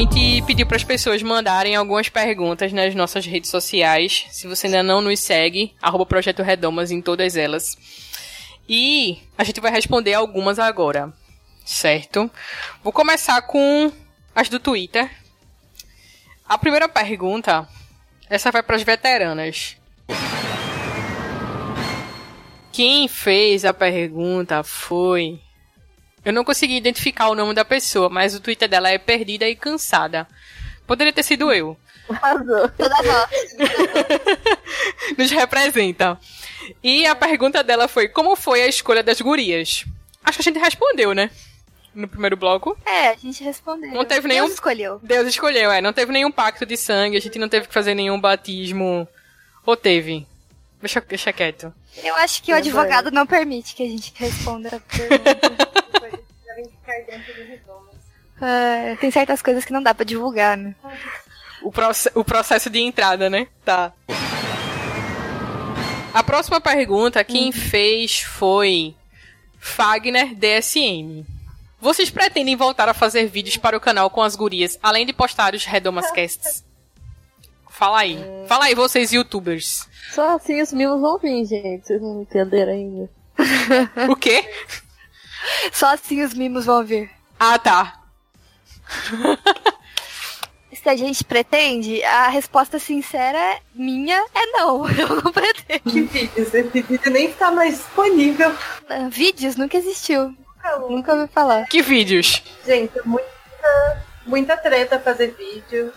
Gente pediu para as pessoas mandarem algumas perguntas nas nossas redes sociais. Se você ainda não nos segue, arroba Projeto Redomas em todas elas. E a gente vai responder algumas agora, certo? Vou começar com as do Twitter. A primeira pergunta, essa vai para as veteranas. Quem fez a pergunta foi eu não consegui identificar o nome da pessoa, mas o Twitter dela é perdida e cansada. Poderia ter sido eu. Arrasou. Toda voz. Nos representa. E a pergunta dela foi: como foi a escolha das gurias? Acho que a gente respondeu, né? No primeiro bloco. É, a gente respondeu. Não teve nenhum- Deus escolheu. Deus escolheu, é. Não teve nenhum pacto de sangue, a gente não teve que fazer nenhum batismo. Ou teve? Deixa, deixa quieto. Eu acho que o advogado não permite que a gente responda a pergunta. Devem ficar dentro do. É, tem certas coisas que não dá pra divulgar, né? O, proce- o processo de entrada, né? Tá. A próxima pergunta, quem fez foi Fagner DSM. Vocês pretendem voltar a fazer vídeos para o canal com as gurias, além de postar os Redomas Casts? Fala aí. Fala aí, vocês youtubers. Só assim os mimos vão vir, gente. Vocês não entenderam ainda. O quê? Só assim os mimos vão vir. Ah, tá. Se a gente pretende, a resposta sincera minha é não. Eu não pretendo. Que vídeos? Esse vídeo nem está mais disponível. Ah, Vídeos nunca existiu. Nunca ouvi falar. Que vídeos? Gente, muita, muita treta fazer vídeo.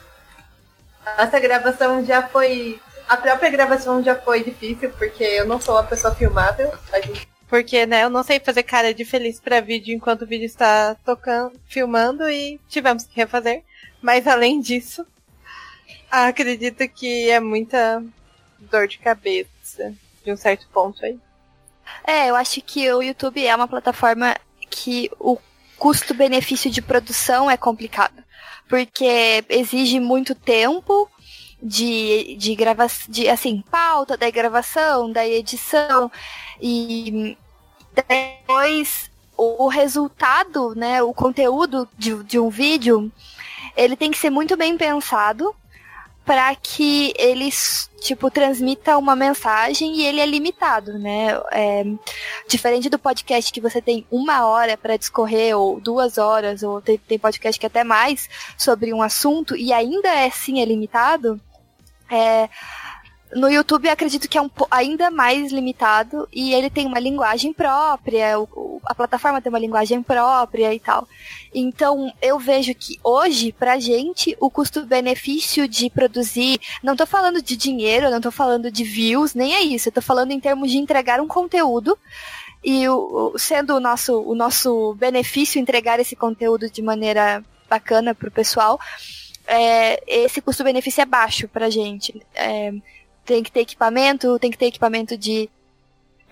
Essa gravação já foi. A própria gravação já foi difícil, porque eu não sou uma pessoa filmável. A gente- Porque, né, eu não sei fazer cara de feliz pra vídeo enquanto o vídeo está tocando, filmando e tivemos que refazer. Mas além disso, acredito que é muita dor de cabeça de um certo ponto aí. É, eu acho que o YouTube é uma plataforma que o custo-benefício de produção é complicado. Porque exige muito tempo de, de gravação, de, assim, pauta da gravação, da edição, e depois o resultado, né, o conteúdo de, de um vídeo, ele tem que ser muito bem pensado para que ele, tipo, transmita uma mensagem e ele é limitado, né? É, diferente do podcast que você tem uma hora para discorrer, ou duas horas, ou tem, tem podcast que é até mais, sobre um assunto, e ainda assim é limitado, é, no YouTube acredito que é um, ainda mais limitado e ele tem uma linguagem própria, o- a plataforma tem uma linguagem própria e tal. Então eu vejo que hoje, pra gente, o custo-benefício de produzir, não tô falando de dinheiro, não tô falando de views, nem é isso, eu tô falando em termos de entregar um conteúdo. E o- sendo o nosso, o nosso benefício entregar esse conteúdo de maneira bacana pro pessoal, é, esse custo-benefício é baixo pra gente. É, tem que ter equipamento, tem que ter equipamento de,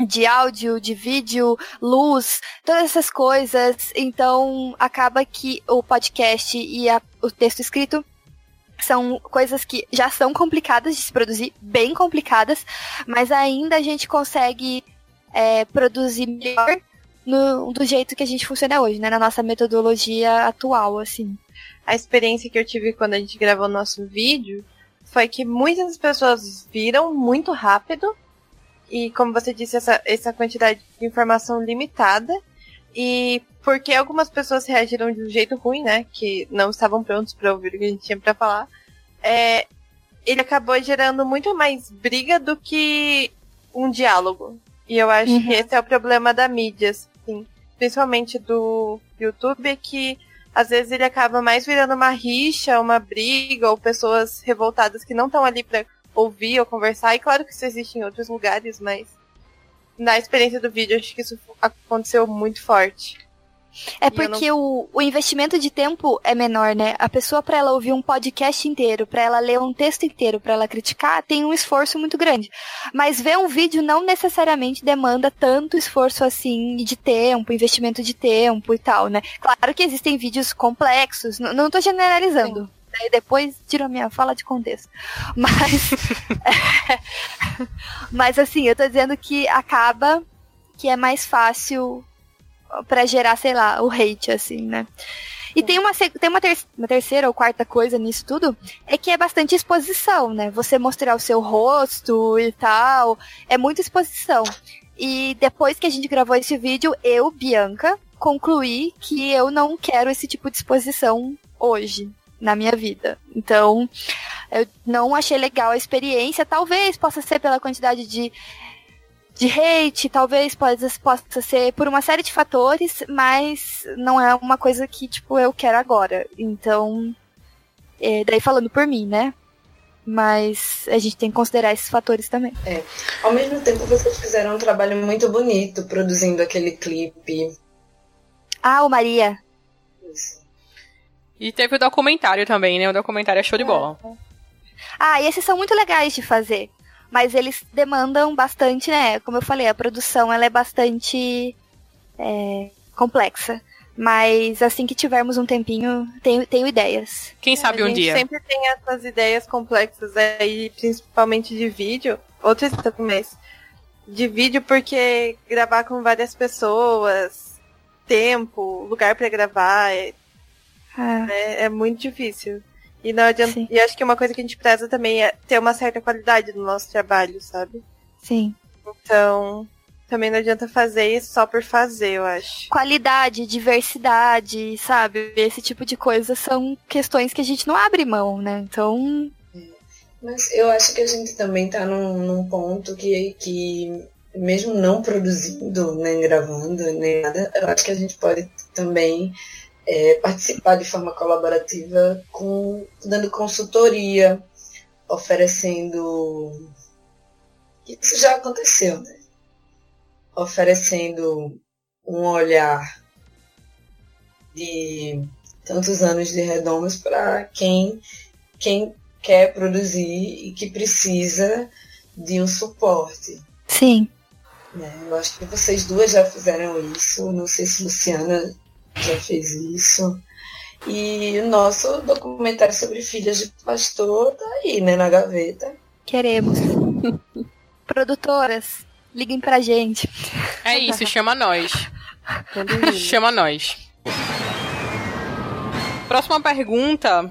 de áudio, de vídeo, luz, todas essas coisas. Então, acaba que o podcast e a- o texto escrito são coisas que já são complicadas de se produzir, bem complicadas, mas ainda a gente consegue é, produzir melhor no- do jeito que a gente funciona hoje, né? Na nossa metodologia atual, assim. a experiência que eu tive quando a gente gravou o nosso vídeo foi que muitas pessoas viram muito rápido e, como você disse, essa, essa quantidade de informação limitada. E porque algumas pessoas reagiram de um jeito ruim, né? Que não estavam prontos para ouvir o que a gente tinha para falar. É, ele acabou gerando muito mais briga do que um diálogo. E eu acho que esse é o problema da mídia, assim, principalmente do YouTube, é que às vezes ele acaba mais virando uma rixa, uma briga, ou pessoas revoltadas que não estão ali pra ouvir ou conversar. E claro que isso existe em outros lugares, mas na experiência do vídeo, acho que isso aconteceu muito forte. É E porque o, o investimento de tempo é menor, né? A pessoa, pra ela ouvir um podcast inteiro, pra ela ler um texto inteiro, pra ela criticar, tem um esforço muito grande. Mas ver um vídeo não necessariamente demanda tanto esforço assim de tempo, investimento de tempo e tal, né? Claro que existem vídeos complexos, n- não tô generalizando. Daí depois tiro a minha fala de contexto. Mas. mas assim, eu tô dizendo que acaba que é mais fácil pra gerar, sei lá, o hate, assim, né? E tem, uma, tem uma, ter- uma terceira ou quarta coisa nisso tudo, é que é bastante exposição, né? Você mostrar o seu rosto e tal, é muita exposição. E depois que a gente gravou esse vídeo, eu, Bianca, concluí que eu não quero esse tipo de exposição hoje, na minha vida. Então, eu não achei legal a experiência, talvez possa ser pela quantidade de de hate, talvez possa, possa ser por uma série de fatores, mas não é uma coisa que, tipo, eu quero agora. Então, é, daí falando por mim, né? Mas a gente tem que considerar esses fatores também. Ao mesmo tempo, vocês fizeram um trabalho muito bonito produzindo aquele clipe. Ah, o Maria. E teve o documentário também, né? O documentário é show de bola. Ah, e esses são muito legais de fazer. Mas eles demandam bastante, né? Como eu falei, a produção ela é bastante é, complexa. Mas assim que tivermos um tempinho, tenho, tenho ideias. Quem sabe a um gente dia. sempre tem essas ideias complexas aí, principalmente de vídeo. Outras também. De vídeo, porque gravar com várias pessoas, tempo, lugar pra gravar, é, Ah, é, é muito difícil. E não adianta. Sim. E acho que uma coisa que a gente preza também é ter uma certa qualidade no nosso trabalho, sabe? sim. Então, também não adianta fazer isso só por fazer, eu acho. Qualidade, diversidade, sabe? Esse tipo de coisa são questões que a gente não abre mão, né? Então, Mas eu acho que a gente também tá num, num ponto que, que, mesmo não produzindo, nem gravando, nem nada, eu acho que a gente pode também é, participar de forma colaborativa com dando consultoria, oferecendo. Isso já aconteceu, né? Oferecendo um olhar de tantos anos de redomas para quem, quem quer produzir e que precisa de um suporte. sim. Né? Eu acho que vocês duas já fizeram isso, não sei se Luciana já fez isso. E o nosso documentário sobre filhas de pastor tá aí, né, na gaveta. Queremos. Produtoras, liguem pra gente. É isso, chama nós. Chama nós. Próxima pergunta.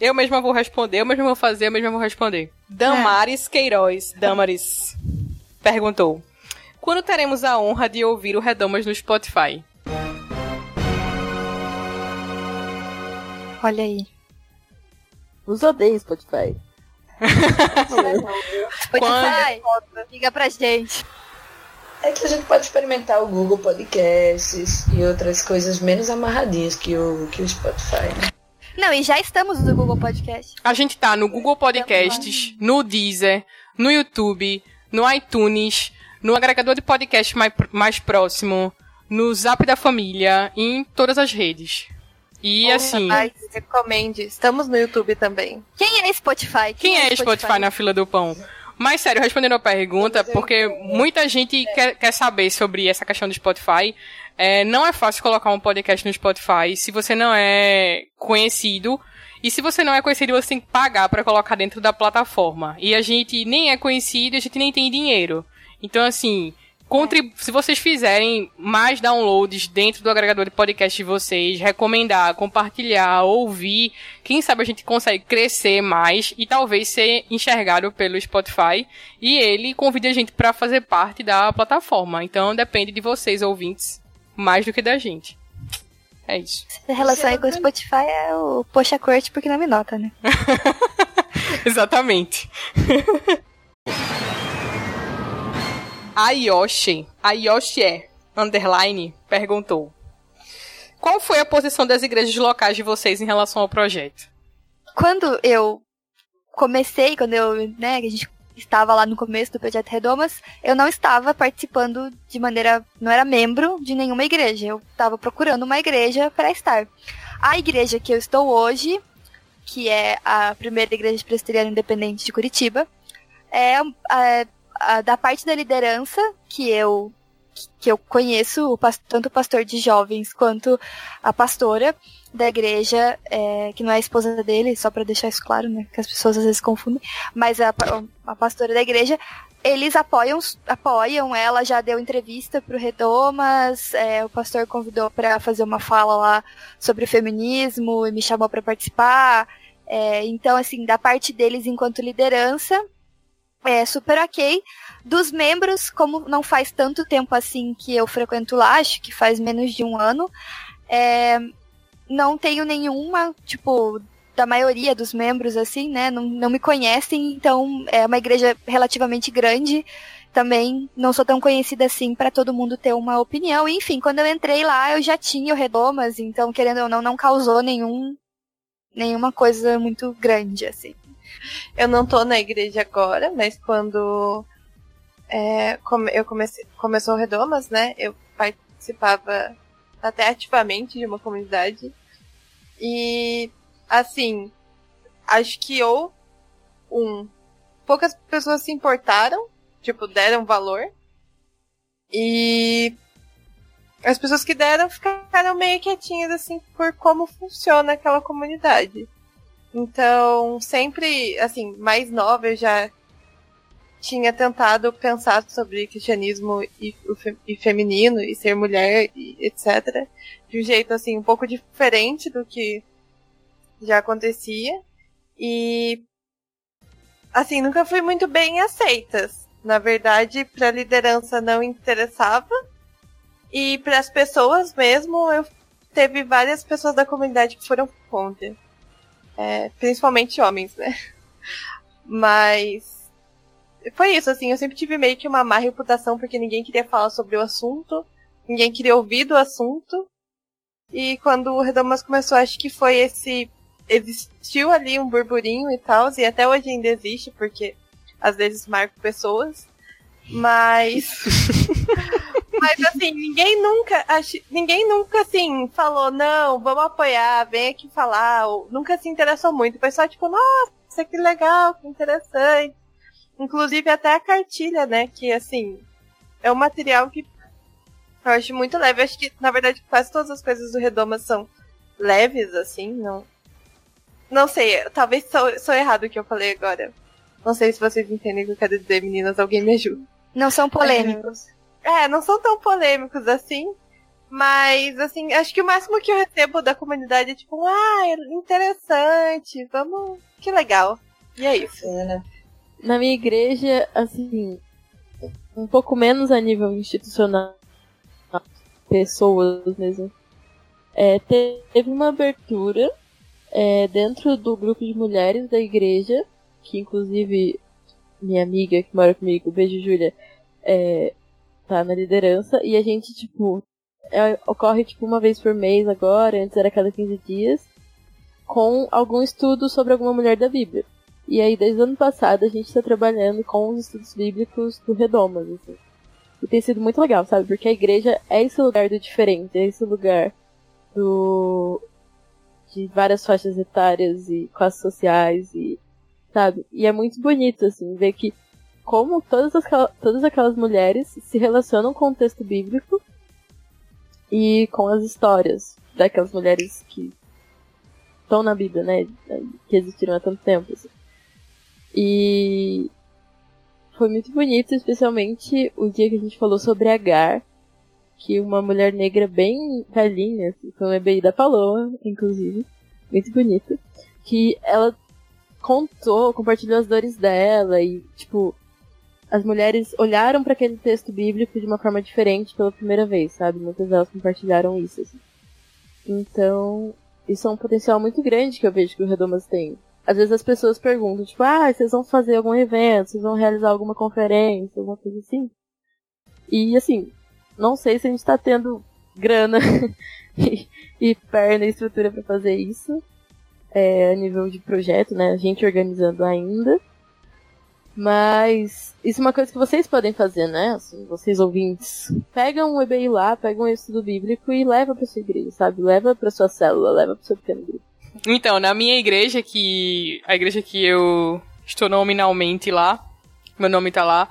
Eu mesma vou responder, eu mesma vou fazer, eu mesma vou responder. Damaris Queiroz, Damaris, perguntou: Quando teremos a honra de ouvir o Redomas no Spotify? Olha aí. Os odeio Spotify. Spotify, liga pra gente. É que a gente pode experimentar o Google Podcasts e outras coisas menos amarradinhas que o, que o Spotify. né? Não, e já estamos no Google Podcast. A gente tá no Google Podcasts, no Deezer, no YouTube, no iTunes, no agregador de podcast mais, mais próximo, no Zap da Família e em todas as redes. E assim, Mas recomende. Estamos no YouTube também. Quem é Spotify? quem é Spotify na fila do pão? Mas sério, respondendo a pergunta, porque muita gente quer, quer saber sobre essa questão do Spotify. É, não é fácil colocar um podcast no Spotify se você não é conhecido. E se você não é conhecido, você tem que pagar para colocar dentro da plataforma. E a gente nem é conhecido, a gente nem tem dinheiro. Então, assim, contrib- se vocês fizerem mais downloads dentro do agregador de podcast de vocês, recomendar, compartilhar, ouvir, quem sabe a gente consegue crescer mais e talvez ser enxergado pelo Spotify e ele convide a gente para fazer parte da plataforma. Então depende de vocês, ouvintes, mais do que da gente. É isso. A relação aí com o Spotify é o poxa corte porque não me nota, né? Exatamente. A Yoshi, a Yoshi é, underline, perguntou. Qual foi a posição das igrejas locais de vocês em relação ao projeto? Quando eu comecei, quando eu, né, a gente estava lá no começo do projeto Redomas, eu não estava participando de maneira, não era membro de nenhuma igreja. Eu estava procurando uma igreja para estar. A igreja que eu estou hoje, que é a primeira igreja presbiteriana independente de Curitiba, é a, a- da parte da liderança que eu que eu conheço, o tanto o pastor de jovens quanto a pastora da igreja, é, que não é a esposa dele, só para deixar isso claro, né? Que as pessoas às vezes confundem, mas a, a pastora da igreja, eles apoiam, apoiam ela, já deu entrevista pro Redomas, é, o pastor convidou para fazer uma fala lá sobre o feminismo e me chamou para participar. É, então, assim, da parte deles enquanto liderança, é super ok. Dos membros, como não faz tanto tempo assim que eu frequento lá, acho que faz menos de um ano, é, não tenho nenhuma, tipo, da maioria dos membros, assim, né? Não, não me conhecem, então é uma igreja relativamente grande. Também não sou tão conhecida assim para todo mundo ter uma opinião. Enfim, quando eu entrei lá, eu já tinha o Redomas, então, querendo ou não, não causou nenhum, nenhuma coisa muito grande, assim. Eu não tô na igreja agora, mas quando é, eu comecei, começou o Redomas, né? Eu participava até ativamente de uma comunidade. E, assim, acho que ou um, poucas pessoas se importaram, tipo, deram valor. E as pessoas que deram ficaram meio quietinhas, assim, por como funciona aquela comunidade. Então, sempre, assim, mais nova eu já tinha tentado pensar sobre cristianismo e, e feminino e ser mulher e etc. De um jeito, assim, um pouco diferente do que já acontecia. E, assim, nunca fui muito bem aceitas. Na verdade, para a liderança não interessava. E para as pessoas mesmo, eu teve várias pessoas da comunidade que foram contra. É, principalmente homens, né? Mas foi isso, assim, eu sempre tive meio que uma má reputação porque ninguém queria falar sobre o assunto, ninguém queria ouvir do assunto. E quando o Redomas começou, acho que foi esse. Existiu ali um burburinho e tal, e até hoje ainda existe, porque às vezes marco pessoas. Mas. Mas assim, ninguém nunca, ninguém nunca assim falou, não, vamos apoiar, vem aqui falar, ou nunca se interessou muito. Foi só tipo, nossa, que legal, que interessante. Inclusive até a cartilha, né, que assim, é um material que eu acho muito leve. Acho que, na verdade, quase todas as coisas do Redoma são leves, assim, não. Não sei, talvez sou, sou errado o que eu falei agora. Não sei se vocês entendem o que eu quero dizer, meninas, alguém me ajuda. Não são polêmicos. É, não são tão polêmicos assim. Mas, assim, acho que o máximo que eu recebo da comunidade é tipo, ah, interessante, vamos. Que legal. E é isso. Bacana. Na minha igreja, assim, um pouco menos a nível institucional, pessoas mesmo. É, te- teve uma abertura é, dentro do grupo de mulheres da igreja, que inclusive minha amiga que mora comigo, beijo Júlia, é, tá na liderança, e a gente, tipo, é, ocorre tipo uma vez por mês agora, antes era cada 15 dias, com algum estudo sobre alguma mulher da Bíblia. E aí, desde o ano passado, a gente está trabalhando com os estudos bíblicos do Redomas, assim. E tem sido muito legal, sabe? Porque a igreja é esse lugar do diferente, é esse lugar do. de várias faixas etárias e classes sociais e. sabe? E é muito bonito, assim, ver que como todas, as, todas aquelas mulheres se relacionam com o texto bíblico e com as histórias daquelas mulheres que estão na Bíblia, né? Que existiram há tanto tempo. Assim. E foi muito bonito, especialmente o dia que a gente falou sobre Agar, que uma mulher negra bem velhinha, assim, foi uma EBI da Paloma, inclusive, muito bonita, que ela contou, compartilhou as dores dela e, tipo, as mulheres olharam para aquele texto bíblico de uma forma diferente pela primeira vez, sabe? Muitas delas compartilharam isso. Assim. Então, isso é um potencial muito grande que eu vejo que o Redomas tem. Às vezes as pessoas perguntam, tipo, ah, vocês vão fazer algum evento, vocês vão realizar alguma conferência, alguma coisa assim. E assim, não sei se a gente tá tendo grana e, e perna e estrutura para fazer isso. É, a nível de projeto, né? A gente organizando ainda. Mas isso é uma coisa que vocês podem fazer, né? Assim, vocês ouvintes. Pega um EBI lá, pega um estudo bíblico e leva pra sua igreja, sabe? Leva pra sua célula, leva pro seu pequeno grupo. Então, na minha igreja, que. A igreja que eu estou nominalmente lá, meu nome tá lá,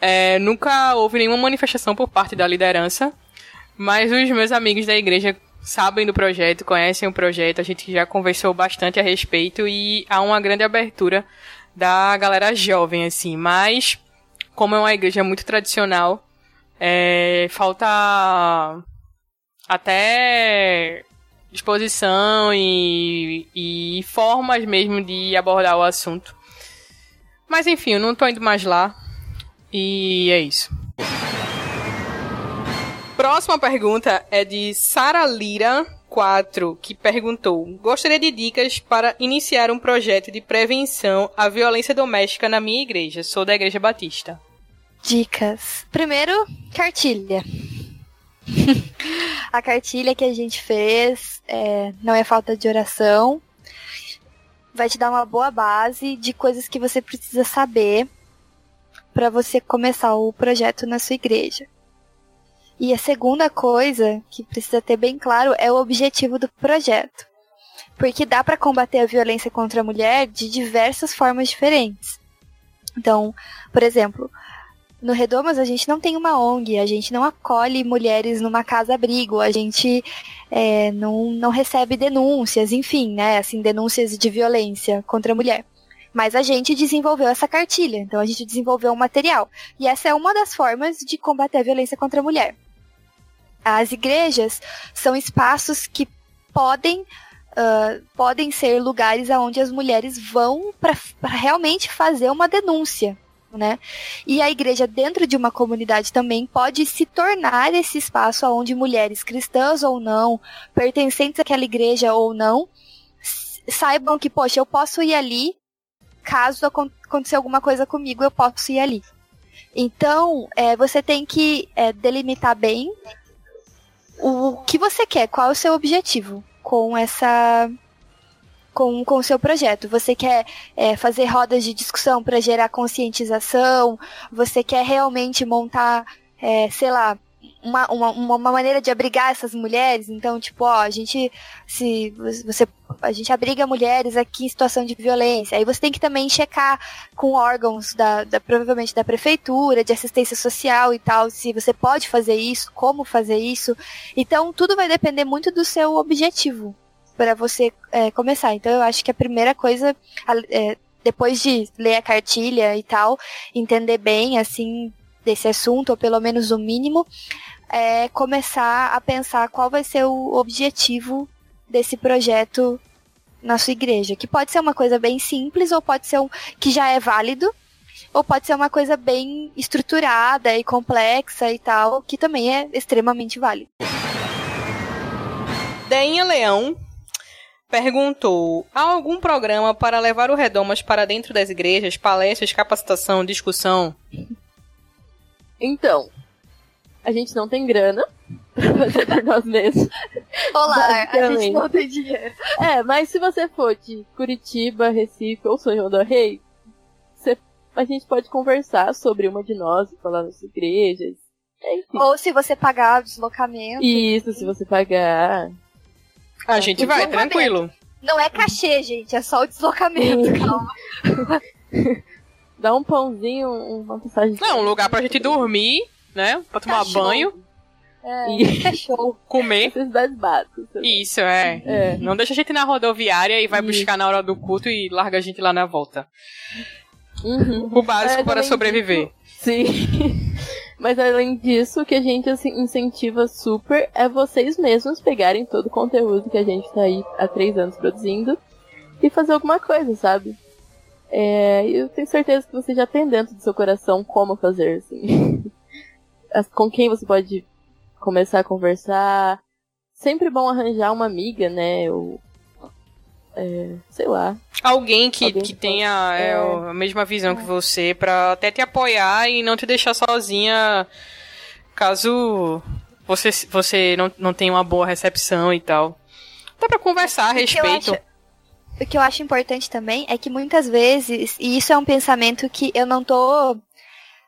é, nunca houve nenhuma manifestação por parte da liderança. Mas os meus amigos da igreja sabem do projeto, conhecem o projeto, a gente já conversou bastante a respeito e há uma grande abertura da galera jovem, assim. Mas, como é uma igreja muito tradicional, é, falta até disposição e, e formas mesmo de abordar o assunto. Mas enfim, eu não tô indo mais lá. E é isso. Próxima pergunta é de Sara Lira 4, que perguntou: Gostaria de dicas para iniciar um projeto de prevenção à violência doméstica na minha igreja. Sou da Igreja Batista. Dicas. Primeiro, cartilha. a cartilha que a gente fez é, não é falta de oração. Vai te dar uma boa base de coisas que você precisa saber para você começar o projeto na sua igreja. E a segunda coisa que precisa ter bem claro é o objetivo do projeto. Porque dá para combater a violência contra a mulher de diversas formas diferentes. Então, por exemplo, no Redomas a gente não tem uma ONG, a gente não acolhe mulheres numa casa-abrigo, a gente é, não, não recebe denúncias, enfim, né, assim, denúncias de violência contra a mulher. Mas a gente desenvolveu essa cartilha, então a gente desenvolveu um material. E essa é uma das formas de combater a violência contra a mulher. As igrejas são espaços que podem, uh, podem ser lugares aonde as mulheres vão para realmente fazer uma denúncia. Né? E a igreja dentro de uma comunidade também pode se tornar esse espaço onde mulheres cristãs ou não, pertencentes àquela igreja ou não, saibam que, poxa, eu posso ir ali, caso acontecer alguma coisa comigo, eu posso ir ali. Então, é, você tem que é, delimitar bem o que você quer, qual é o seu objetivo com essa com, com o seu projeto. Você quer é, fazer rodas de discussão para gerar conscientização? Você quer realmente montar, é, sei lá, uma, uma, uma maneira de abrigar essas mulheres? Então, tipo, ó, a gente se você a gente abriga mulheres aqui em situação de violência. Aí você tem que também checar com órgãos da, da provavelmente da prefeitura, de assistência social e tal, se você pode fazer isso, como fazer isso. Então, tudo vai depender muito do seu objetivo para você é, começar. Então eu acho que a primeira coisa, é, depois de ler a cartilha e tal, entender bem assim desse assunto, ou pelo menos o mínimo, é começar a pensar qual vai ser o objetivo desse projeto na sua igreja. Que pode ser uma coisa bem simples, ou pode ser um que já é válido, ou pode ser uma coisa bem estruturada e complexa e tal, que também é extremamente válido. Deinha Leão perguntou: há algum programa para levar o Redomas para dentro das igrejas, palestras, capacitação, discussão? Então, a gente não tem grana pra fazer por nós mesmos. Olá, a gente não tem dinheiro. É, mas se você for de Curitiba, Recife ou São João do Rei, você- a gente pode conversar sobre uma de nós, falar nas igrejas. Enfim. Ou se você pagar o deslocamento. Isso, se você pagar. A gente vai, tranquilo. Não é cachê, gente, é só o deslocamento, calma. Dá um pãozinho, uma passagem. Não, um lugar pra gente dormir, né? Pra tomar Cachorro. banho, E É comer. necessidades básicas. também. Isso, é. É. Não deixa a gente na rodoviária e vai Isso. buscar na hora do culto e larga a gente lá na volta. Uhum. O básico para sobreviver. Sim. Mas além disso, o que a gente assim, incentiva super é vocês mesmos pegarem todo o conteúdo que a gente tá aí há três anos produzindo e fazer alguma coisa, sabe? É, eu tenho certeza que você já tem dentro do seu coração como fazer, assim. Com quem você pode começar a conversar. Sempre bom arranjar uma amiga, né? Ou, é, sei lá. Alguém que, Alguém que que tenha é, é. a mesma visão que você pra até te apoiar e não te deixar sozinha caso você, você não, não tem uma boa recepção e tal. Dá pra conversar a respeito. O que eu acho importante também é que muitas vezes, e isso é um pensamento que eu não tô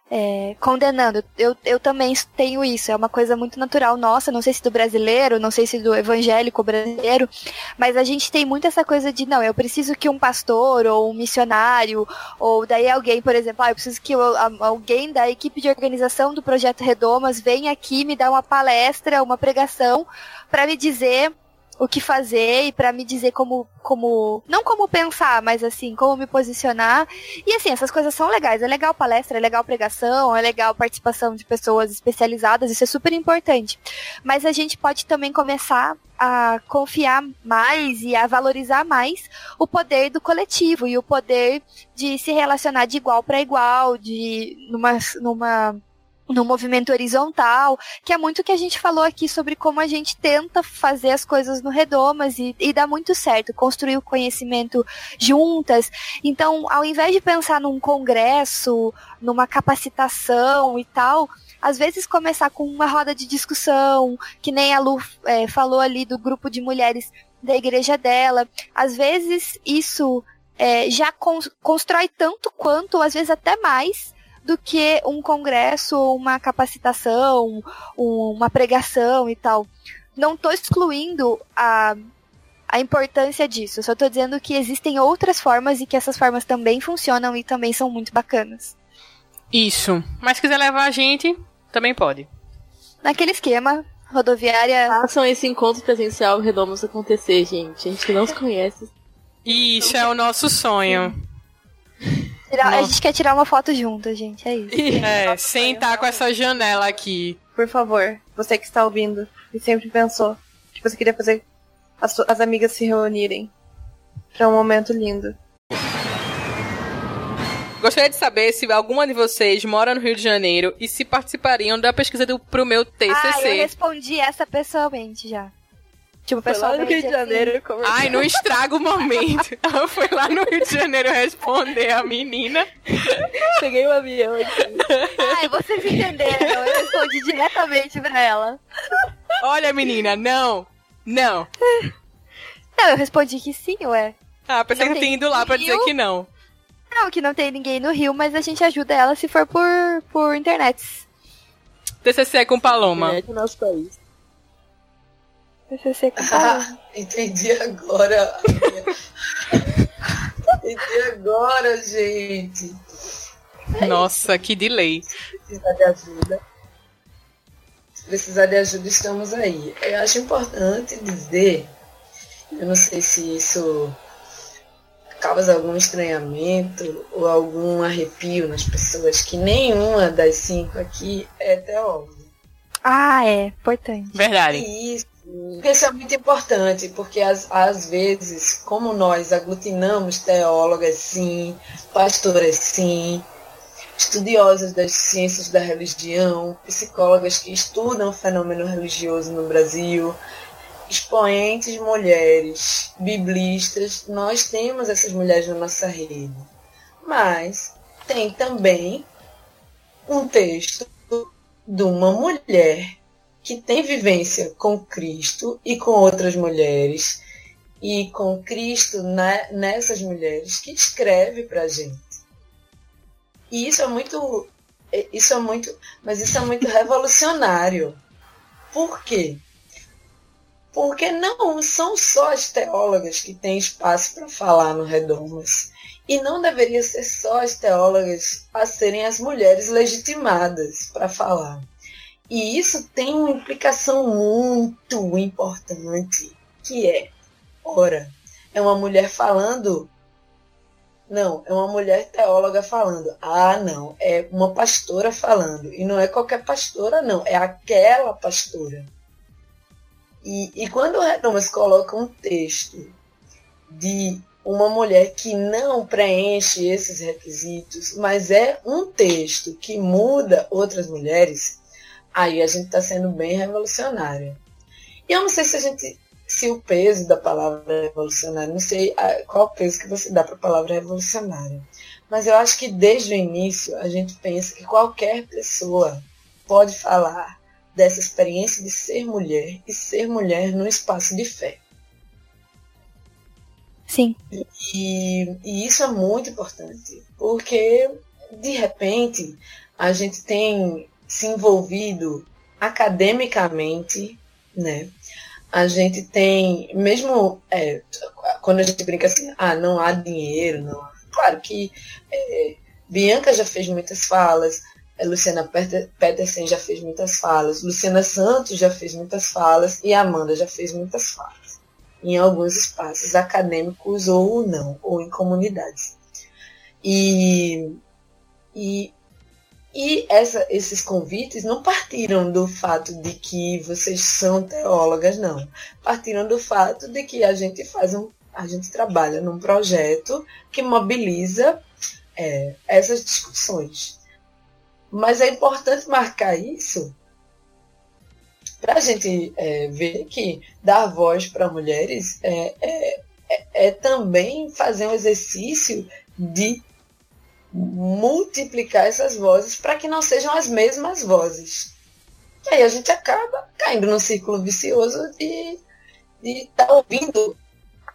é, condenando, eu, eu também tenho isso, é uma coisa muito natural nossa, não sei se do brasileiro, não sei se do evangélico brasileiro, mas a gente tem muito essa coisa de, não, eu preciso que um pastor ou um missionário, ou daí alguém, por exemplo, ah, eu preciso que alguém da equipe de organização do Projeto Redomas venha aqui me dar uma palestra, uma pregação, para me dizer o que fazer e pra me dizer como, como, não como pensar, mas assim, como me posicionar. E assim, essas coisas são legais. É legal palestra, é legal pregação, é legal participação de pessoas especializadas, isso é super importante. Mas a gente pode também começar a confiar mais e a valorizar mais o poder do coletivo e o poder de se relacionar de igual para igual, de numa, numa num movimento horizontal, que é muito o que a gente falou aqui sobre como a gente tenta fazer as coisas no Redomas e, e dá muito certo, construir o conhecimento juntas. Então, ao invés de pensar num congresso, numa capacitação e tal, às vezes começar com uma roda de discussão, que nem a Lu é, falou ali do grupo de mulheres da igreja dela. Às vezes isso é, já cons- constrói tanto quanto, às vezes até mais, do que um congresso, uma capacitação, um- uma pregação e tal. Não estou excluindo a, a importância disso, só estou dizendo que existem outras formas e que essas formas também funcionam e também são muito bacanas. Isso. Mas se quiser levar a gente, também pode. Naquele esquema, rodoviária. Façam esse encontro presencial Redomas acontecer, gente. A gente que não se conhece. Isso é o nosso sonho. Tirar- a gente quer tirar uma foto junto, gente, é isso. É, sentar com essa janela aqui. Por favor, você que está ouvindo e sempre pensou que você queria fazer as, as amigas se reunirem para um momento lindo. Gostaria de saber se alguma de vocês mora no Rio de Janeiro e se participariam da pesquisa do, pro meu Ah, eu TCC. respondi essa pessoalmente já. Tipo, Foi lá no. Rio de assim. Janeiro conversar. Ai, não estraga o momento. Eu fui lá no Rio de Janeiro responder a menina. Peguei o avião aqui. Ai, vocês entenderam. Eu respondi diretamente pra ela. Olha, menina, não. Não. Não, eu respondi que sim, ué. Ah, pensei que tem tinha ido lá pra dizer Rio? que não. Não, que não tem ninguém no Rio, mas a gente ajuda ela se for por, por internet. TCC é com Paloma. É do nosso país. PCC com Ah, entendi agora. entendi agora, gente. Nossa, que delay. Se precisar de ajuda. Se precisar de ajuda, estamos aí. Eu acho importante dizer, eu não sei se isso causa algum estranhamento ou algum arrepio nas pessoas, que nenhuma das cinco aqui é teóloga. Ah, é. Importante. Verdade. Isso. Isso é muito importante, porque às, às vezes, como nós aglutinamos teólogas sim, pastoras sim, estudiosas das ciências da religião, psicólogas que estudam o fenômeno religioso no Brasil, expoentes mulheres, biblistas, nós temos essas mulheres na nossa rede. Mas tem também um texto de uma mulher que tem vivência com Cristo e com outras mulheres, e com Cristo nessas mulheres, que escreve pra gente. E isso é muito. é- Isso é muito. Mas isso é muito revolucionário. Por quê? Porque não são só as teólogas que têm espaço para falar no Redomas. E não deveria ser só as teólogas a serem as mulheres legitimadas para falar. E isso tem uma implicação muito importante, que é, ora, é uma mulher falando. Não, é uma mulher teóloga falando. Ah, não, é uma pastora falando. E não é qualquer pastora, não, é aquela pastora. E, e quando o Redomas coloca um texto de uma mulher que não preenche esses requisitos, mas é um texto que muda outras mulheres, aí a gente está sendo bem revolucionário. E eu não sei se a gente, se o peso da palavra revolucionário, não sei ah, qual o peso que você dá para a palavra revolucionária, mas eu acho que desde o início a gente pensa que qualquer pessoa pode falar dessa experiência de ser mulher e ser mulher no espaço de fé. Sim. E, e isso é muito importante, porque de repente a gente tem se envolvido academicamente, né? A gente tem, mesmo é, quando a gente brinca assim, ah, não há dinheiro, não há. Claro que é, Bianca já fez muitas falas, é, Luciana Peter- Petersen já fez muitas falas, Luciana Santos já fez muitas falas e Amanda já fez muitas falas em alguns espaços acadêmicos ou não, ou em comunidades. E, e, e essa, esses convites não partiram do fato de que vocês são teólogas, não. Partiram do fato de que a gente faz um, a gente trabalha num projeto que mobiliza é, essas discussões. Mas é importante marcar isso para a gente é, ver que dar voz para mulheres é, é, é, é também fazer um exercício de multiplicar essas vozes para que não sejam as mesmas vozes. E aí a gente acaba caindo num círculo vicioso de estar tá ouvindo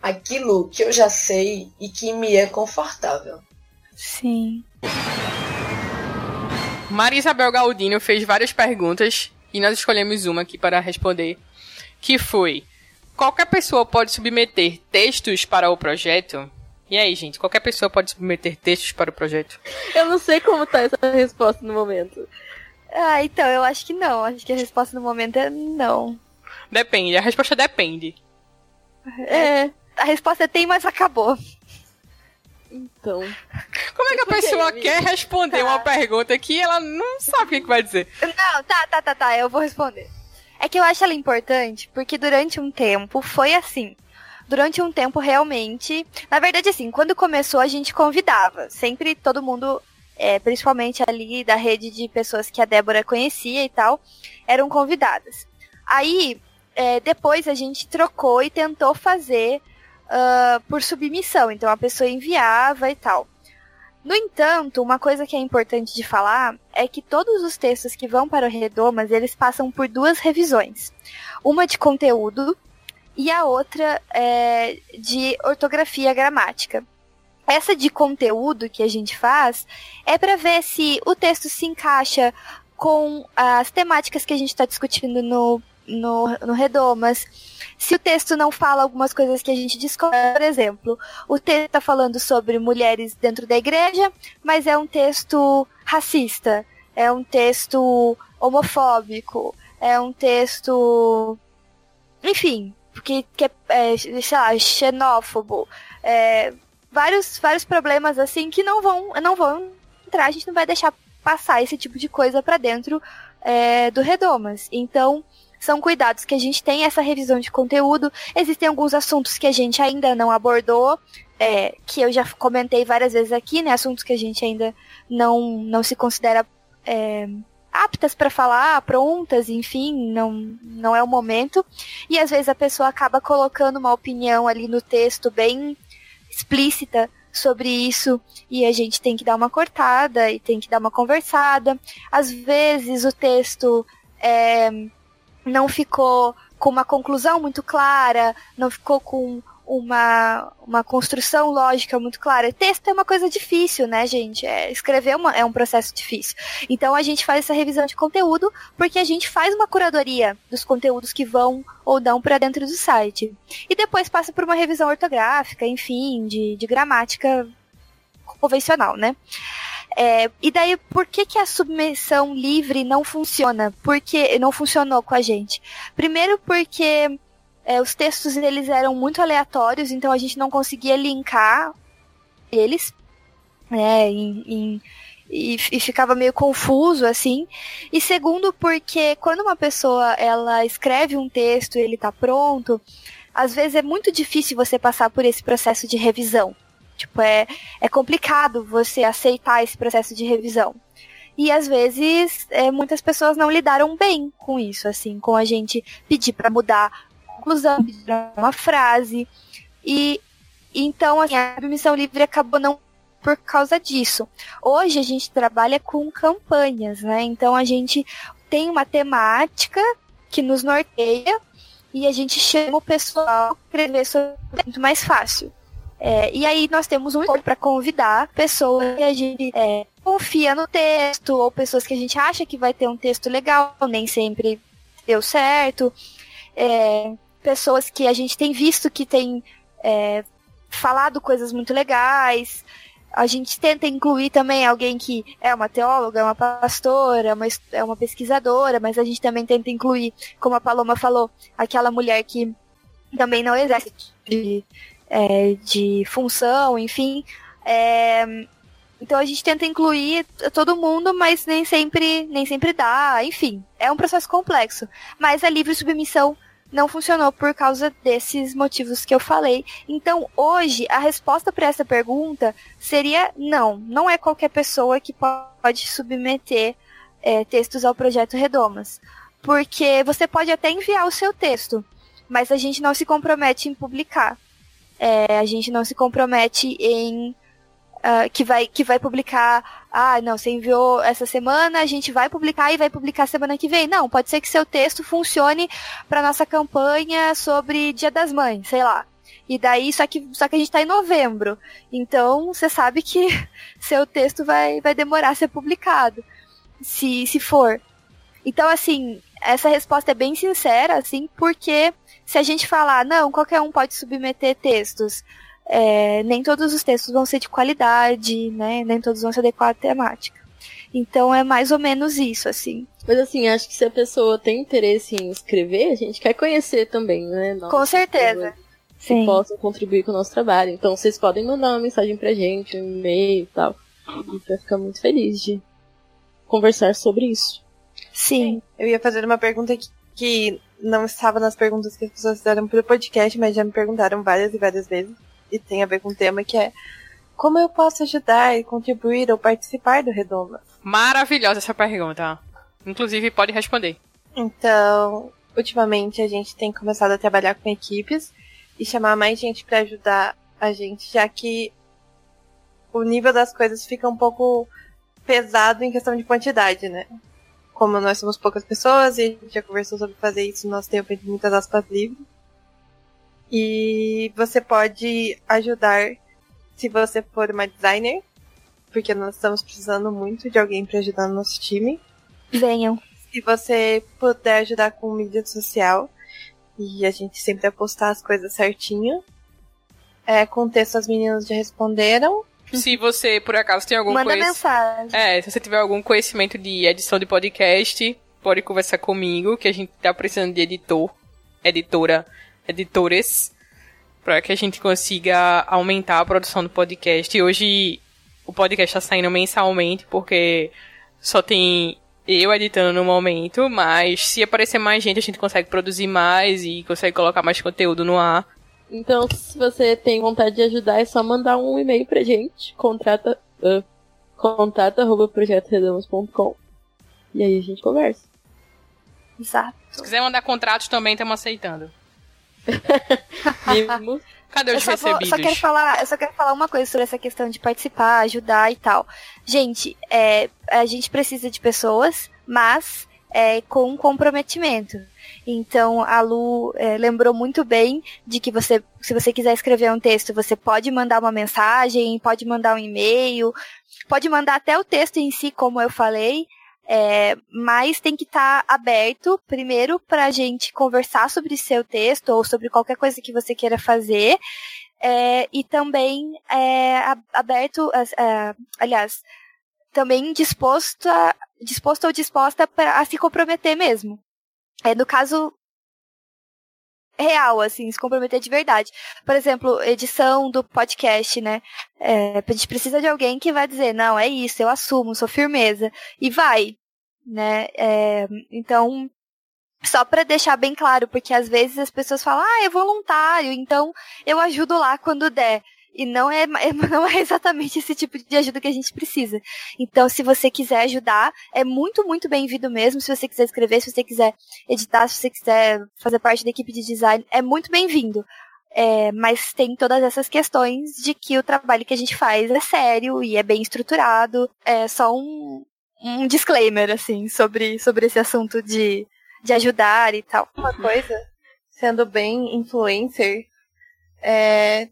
aquilo que eu já sei e que me é confortável. Sim. Maria Isabel Galdino fez várias perguntas e nós escolhemos uma aqui para responder, que foi: qualquer pessoa pode submeter textos para o projeto? E aí, gente, qualquer pessoa pode submeter textos para o projeto? Eu não sei como tá essa resposta no momento. Ah, então, eu acho que não. Acho que a resposta no momento é não. Depende, a resposta depende. É, A resposta é tem, mas acabou. então. Como é que a pessoa amiga? quer responder Tá. uma pergunta que ela não sabe o que vai dizer? Não, tá, tá, tá, tá, eu vou responder. É que eu acho ela importante porque durante um tempo foi assim. Durante um tempo, realmente. Na verdade, assim, quando começou, a gente convidava. Sempre todo mundo, é, principalmente ali da rede de pessoas que a Débora conhecia e tal, eram convidadas. Aí, é, depois a gente trocou e tentou fazer ah, por submissão. Então a pessoa enviava e tal. No entanto, uma coisa que é importante de falar é que todos os textos que vão para o Redomas, eles passam por duas revisões. Uma de conteúdo e a outra é de ortografia gramática. Essa de conteúdo que a gente faz é para ver se o texto se encaixa com as temáticas que a gente está discutindo no, no, no Redomas. Se o texto não fala algumas coisas que a gente discorda, por exemplo, o texto está falando sobre mulheres dentro da igreja, mas é um texto racista, é um texto homofóbico, é um texto. Enfim, que, que é, é, sei lá, xenófobo. É, vários, vários problemas assim que não vão, não vão entrar, a gente não vai deixar passar esse tipo de coisa para dentro é, do Redomas. Então, são cuidados que a gente tem essa revisão de conteúdo. Existem alguns assuntos que a gente ainda não abordou, é, que eu já comentei várias vezes aqui, né? Assuntos que a gente ainda não, não se considera é, aptas para falar, prontas, enfim, não, não é o momento. E às vezes a pessoa acaba colocando uma opinião ali no texto bem explícita sobre isso e a gente tem que dar uma cortada e tem que dar uma conversada. Às vezes o texto é, não ficou com uma conclusão muito clara, não ficou com uma, uma construção lógica muito clara. Texto é uma coisa difícil, né, gente? É, escrever uma, é um processo difícil. Então a gente faz essa revisão de conteúdo porque a gente faz uma curadoria dos conteúdos que vão ou não para dentro do site. E depois passa por uma revisão ortográfica, enfim, de, de gramática convencional, né? É, e daí, por que, que a submissão livre não funciona? Porque não funcionou com a gente. Primeiro porque é, os textos eles eram muito aleatórios, então a gente não conseguia linkar eles, né, em, em, e, e ficava meio confuso assim. E segundo porque quando uma pessoa ela escreve um texto e ele está pronto, às vezes é muito difícil você passar por esse processo de revisão. Tipo, é, é complicado você aceitar esse processo de revisão. E às vezes é, muitas pessoas não lidaram bem com isso, assim, com a gente pedir para mudar conclusão, pedir pra uma frase. E então assim, a submissão livre acabou não por causa disso. Hoje a gente trabalha com campanhas, né? Então a gente tem uma temática que nos norteia e a gente chama o pessoal a escrever sobre muito mais fácil. É, e aí nós temos um para convidar pessoas que a gente é, confia no texto, ou pessoas que a gente acha que vai ter um texto legal, nem sempre deu certo. É, pessoas que a gente tem visto que tem é, falado coisas muito legais. A gente tenta incluir também alguém que é uma teóloga, é uma pastora, é uma, é uma pesquisadora, mas a gente também tenta incluir, como a Paloma falou, aquela mulher que também não exerce de, é, de função, enfim. É, então a gente tenta incluir todo mundo, mas nem sempre, nem sempre dá, enfim. É um processo complexo. Mas a livre submissão não funcionou por causa desses motivos que eu falei. Então, hoje, a resposta para essa pergunta seria não. Não é qualquer pessoa que pode submeter é, textos ao projeto Redomas. Porque você pode até enviar o seu texto, mas a gente não se compromete em publicar. É, a gente não se compromete em uh, que, vai, que vai publicar. Ah, não, você enviou essa semana, a gente vai publicar e vai publicar semana que vem. Não, pode ser que seu texto funcione para nossa campanha sobre Dia das Mães, sei lá. E daí, só que, só que a gente está em novembro. Então, você sabe que seu texto vai, vai demorar a ser publicado. Se, se for. Então, assim, essa resposta é bem sincera, assim, porque se a gente falar, não, qualquer um pode submeter textos, é, nem todos os textos vão ser de qualidade, né? Nem todos vão se adequar à temática. Então é mais ou menos isso, assim. Mas assim, acho que se a pessoa tem interesse em escrever, a gente quer conhecer também, né? Nossa, Com certeza. Que Sim. possam contribuir com o nosso trabalho. Então vocês podem mandar uma mensagem pra gente, um e-mail e tal. A gente vai ficar muito feliz de conversar sobre isso. Sim. Eu ia fazer uma pergunta que, que não estava nas perguntas que as pessoas fizeram pro podcast, mas já me perguntaram várias e várias vezes. E tem a ver com o tema que é como eu posso ajudar e contribuir ou participar do Redoma? Maravilhosa essa pergunta. Inclusive, pode responder. Então, ultimamente a gente tem começado a trabalhar com equipes e chamar mais gente para ajudar a gente, já que o nível das coisas fica um pouco pesado em questão de quantidade, né? Como nós somos poucas pessoas e a gente já conversou sobre fazer isso no nosso tempo entre muitas aspas livres. E você pode ajudar se você for uma designer, porque nós estamos precisando muito de alguém para ajudar no nosso time. Venham. Se você puder ajudar com mídia social, e a gente sempre vai postar as coisas certinho. É, com texto as meninas já responderam. Se você, por acaso, tem algum Manda conhec- mensagem. É, se você tiver algum conhecimento de edição de podcast, pode conversar comigo, que a gente tá precisando de editor, editora, editores, para que a gente consiga aumentar a produção do podcast. E hoje o podcast tá saindo mensalmente, porque só tem eu editando no momento, mas se aparecer mais gente, a gente consegue produzir mais e consegue colocar mais conteúdo no ar. Então, se você tem vontade de ajudar, é só mandar um e-mail pra gente. Contrata. Uh, contato arroba projetoredamas.com. E aí a gente conversa. Exato. Se quiser mandar contratos também, estamos aceitando. Mimos. Cadê Eu os só, vou- recebidos? só quero falar, eu só quero falar uma coisa sobre essa questão de participar, ajudar e tal. Gente, é, a gente precisa de pessoas, mas é, com comprometimento. Então, a Lu é, lembrou muito bem de que você, se você quiser escrever um texto, você pode mandar uma mensagem, pode mandar um e-mail, pode mandar até o texto em si, como eu falei, é, mas tem que estar aberto, primeiro, para a gente conversar sobre seu texto ou sobre qualquer coisa que você queira fazer. é, e também é, aberto, é, aliás, também disposto, a- disposto ou disposta pra, a se comprometer mesmo. É, no caso real, assim, se comprometer de verdade. Por exemplo, edição do podcast, né? É, a gente precisa de alguém que vai dizer, não, é isso, eu assumo, sou firmeza. E vai, né? É, então, só para deixar bem claro, porque às vezes as pessoas falam, ah, é voluntário, então eu ajudo lá quando der. E não é, não é exatamente esse tipo de ajuda que a gente precisa. Então, se você quiser ajudar, é muito, muito bem-vindo mesmo. Se você quiser escrever, se você quiser editar, se você quiser fazer parte da equipe de design, é muito bem-vindo. É, mas tem todas essas questões de que o trabalho que a gente faz é sério e é bem estruturado. É só um, um disclaimer, assim, sobre, sobre esse assunto de, de ajudar e tal. Uma coisa, sendo bem influencer, é,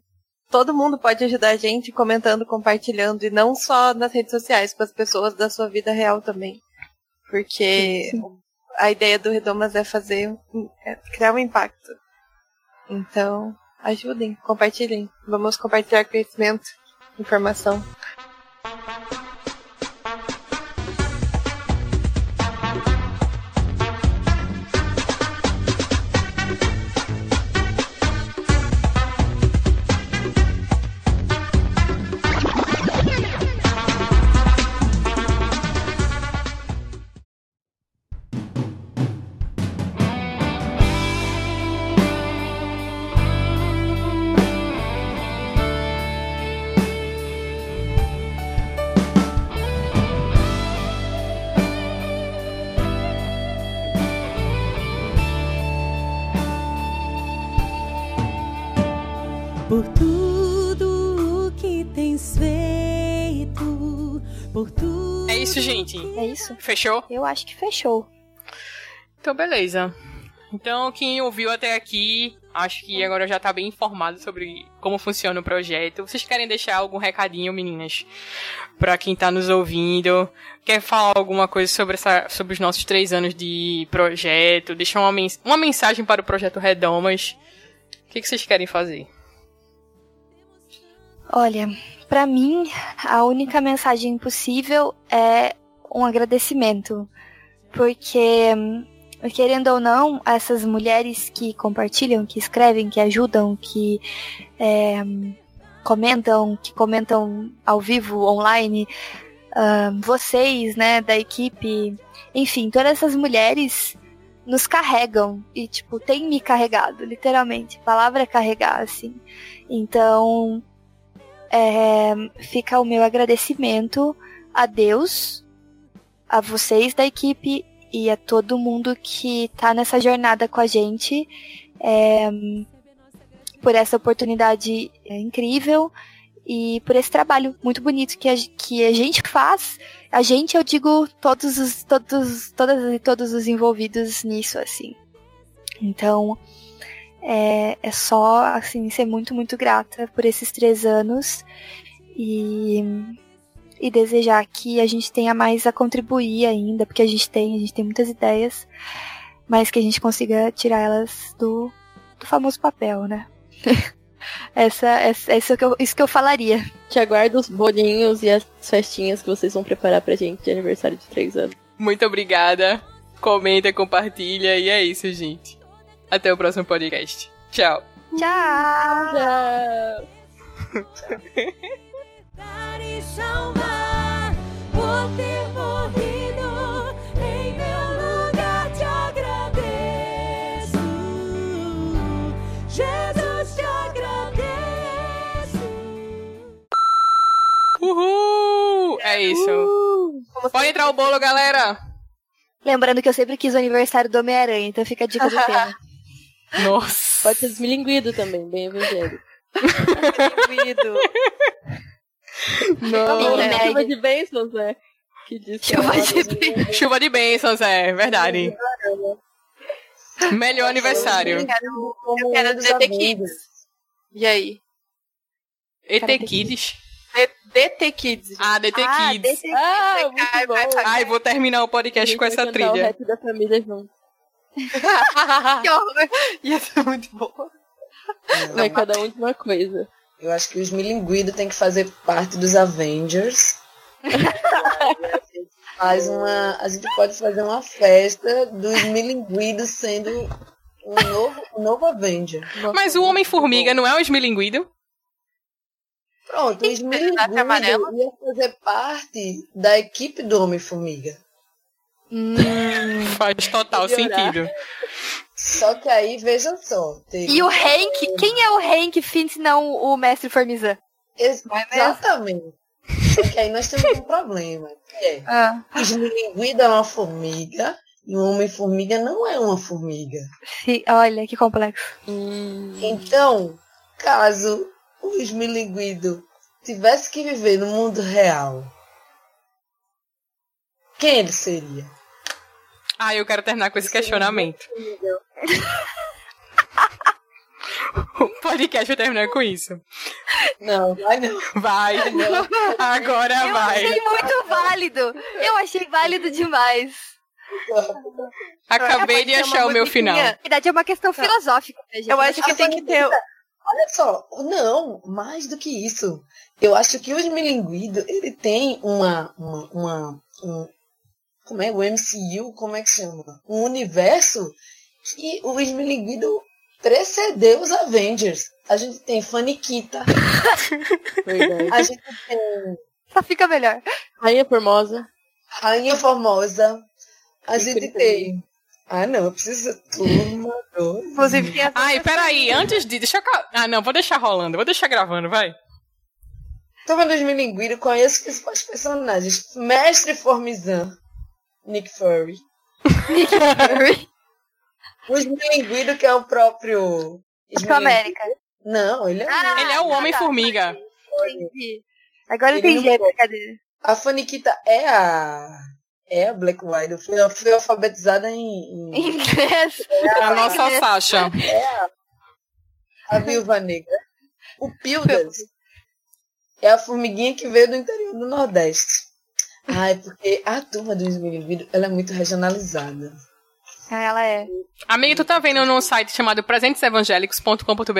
todo mundo pode ajudar a gente comentando, compartilhando, e não só nas redes sociais, com as pessoas da sua vida real também. Porque a ideia do Redomas é fazer, é criar um impacto. Então, ajudem, compartilhem. Vamos compartilhar conhecimento, informação. É isso? Fechou? Eu acho que fechou. Então, beleza. Então, quem ouviu até aqui, acho que agora já tá bem informado sobre como funciona o projeto. Vocês querem deixar algum recadinho, meninas? Pra quem tá nos ouvindo? Quer falar alguma coisa sobre, essa, sobre os nossos três anos de projeto? Deixar uma, mens uma mensagem para o projeto Redomas? O que, que vocês querem fazer? Olha, pra mim, a única mensagem possível é um agradecimento. Porque, querendo ou não, essas mulheres que compartilham, que escrevem, que ajudam, que é, comentam, que comentam ao vivo, online, ah, vocês, né, da equipe, enfim, todas essas mulheres nos carregam e, tipo, tem me carregado, literalmente. Palavra carregar, assim. Então, é, fica o meu agradecimento a Deus, a vocês da equipe e a todo mundo que tá nessa jornada com a gente, é, por essa oportunidade incrível e por esse trabalho muito bonito que a, que a gente faz. A gente, eu digo, todos os, todos, todas e todos os envolvidos nisso, assim. Então, é, é só, assim, ser muito, muito grata por esses três anos e, e desejar que a gente tenha mais a contribuir ainda, porque a gente tem, a gente tem muitas ideias, mas que a gente consiga tirar elas do, do famoso papel, né? essa, essa, isso, que eu, isso que eu falaria. Te aguardo os bolinhos e as festinhas que vocês vão preparar pra gente de aniversário de três anos. Muito obrigada. Comenta, compartilha e é isso, gente. Até o próximo podcast. Tchau. Tchau! Tchau! Dar e salvar por ter morrido em meu lugar. Te agradeço, Jesus, te agradeço. Uhul! É isso. Pode entrar o bolo, galera. Lembrando que eu sempre quis o aniversário do Homem-Aranha, então fica a dica do tema. Nossa. Pode ser desmilinguido também, bem evangélico. Cuido. Não, é chuva de bênçãos, né? Que diz Chuva é de Chuva de bênçãos, é verdade. Melhor aniversário. Eu quero, Como eu quero dos DT. Kids. E aí? ET Kids. DT Kids. Ah, DT Ah, Kids. desse- Ah, Vai, muito bom. vai. Ai, vou terminar o podcast com essa O trilha. rap da família junto. que horror. Ia ser muito bom. Vai cada um de uma coisa. Eu acho que os milinguidos têm que fazer parte dos Avengers. a gente faz uma. A gente pode fazer uma festa dos milinguidos sendo um novo, um novo Avenger. Mas o Homem-Formiga não é o esmilinguido? Pronto, amarela. milinguidos iam fazer parte da equipe do Homem-Formiga. Hum, Faz total sentido. Só que aí, veja só. teve- E o Hank? Quem é o Hank Finn se não o Mestre Formizan? É? Exatamente. Só que aí nós temos um problema. Que é, Ah, o esmilinguido é uma formiga e o Homem-Formiga não é uma formiga. sim, olha que complexo. Hum, Então, caso o esmilinguido tivesse que viver no mundo real, quem ele seria? Ah, eu quero terminar com esse questionamento. O podcast vai terminar com isso. Não, vai não. Vai. Agora Eu vai. achei muito válido. Eu achei válido demais. Acabei de achar o meu musiquinha. final. Na verdade, é uma questão filosófica. né, gente? Eu acho que tem que ter. Olha só, não, mais do que isso. Eu acho que o Esmilinguido, ele tem uma, uma, uma um, como é, o MCU, como é que chama? Um universo que o Esmilinguido precedeu os Avengers. A gente tem Faniquita, a gente tem Só fica melhor. Rainha Formosa. Rainha Formosa, a gente tem... Ah, não, eu preciso... Turma do... Inclusive, tem Ai, peraí, antes de. Deixa eu. Ah, não, vou deixar rolando, vou deixar gravando, vai. Turma dos Milinguido, conheço os principais personagens. Mestre Formizan, Nick Fury. O Esmilinguido, que é o próprio... Capitão América. Não, ele é... Ah, Ele é o tá, Homem-Formiga. Entendi. Agora eu Ele entendi a brincadeira. A Faniquita é a... É a Black Widow. Foi, foi alfabetizada em... em Inglês. A nossa Sasha. a Viúva Negra. O Pildas é a formiguinha que veio do interior do Nordeste. Ai, porque a turma do Esmilinguido, ela é muito regionalizada. Ah, Ela é. Amiga, tu tá vendo num site chamado presentesevangélicos.com.br?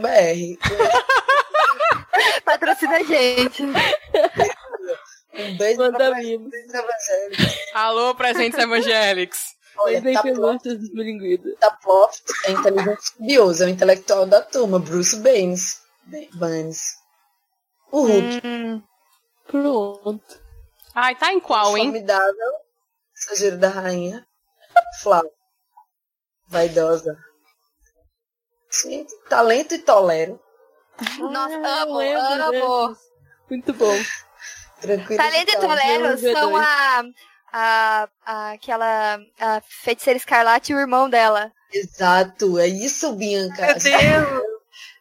BR. Patrocina a gente. Um beijo Manda pra. Presentes Evangélicos. Alô, presentes evangélicos. Olha, bem tá gosto dos bilinguidos. tá é inteligente estudioso, é o intelectual da turma, Bruce Baines. Baines. O Hulk, Hum, Pronto. Ai, tá em qual, hein? formidável, mensageiro da rainha, Flávio, vaidosa. Sim, talento e tolero. nossa, Ah, amo, amo. Muito bom. Tranquilo. Talento e Tolero Deus, são a, a, a- aquela a feiticeira escarlate e o irmão dela. Exato, é isso, Bianca. A gente,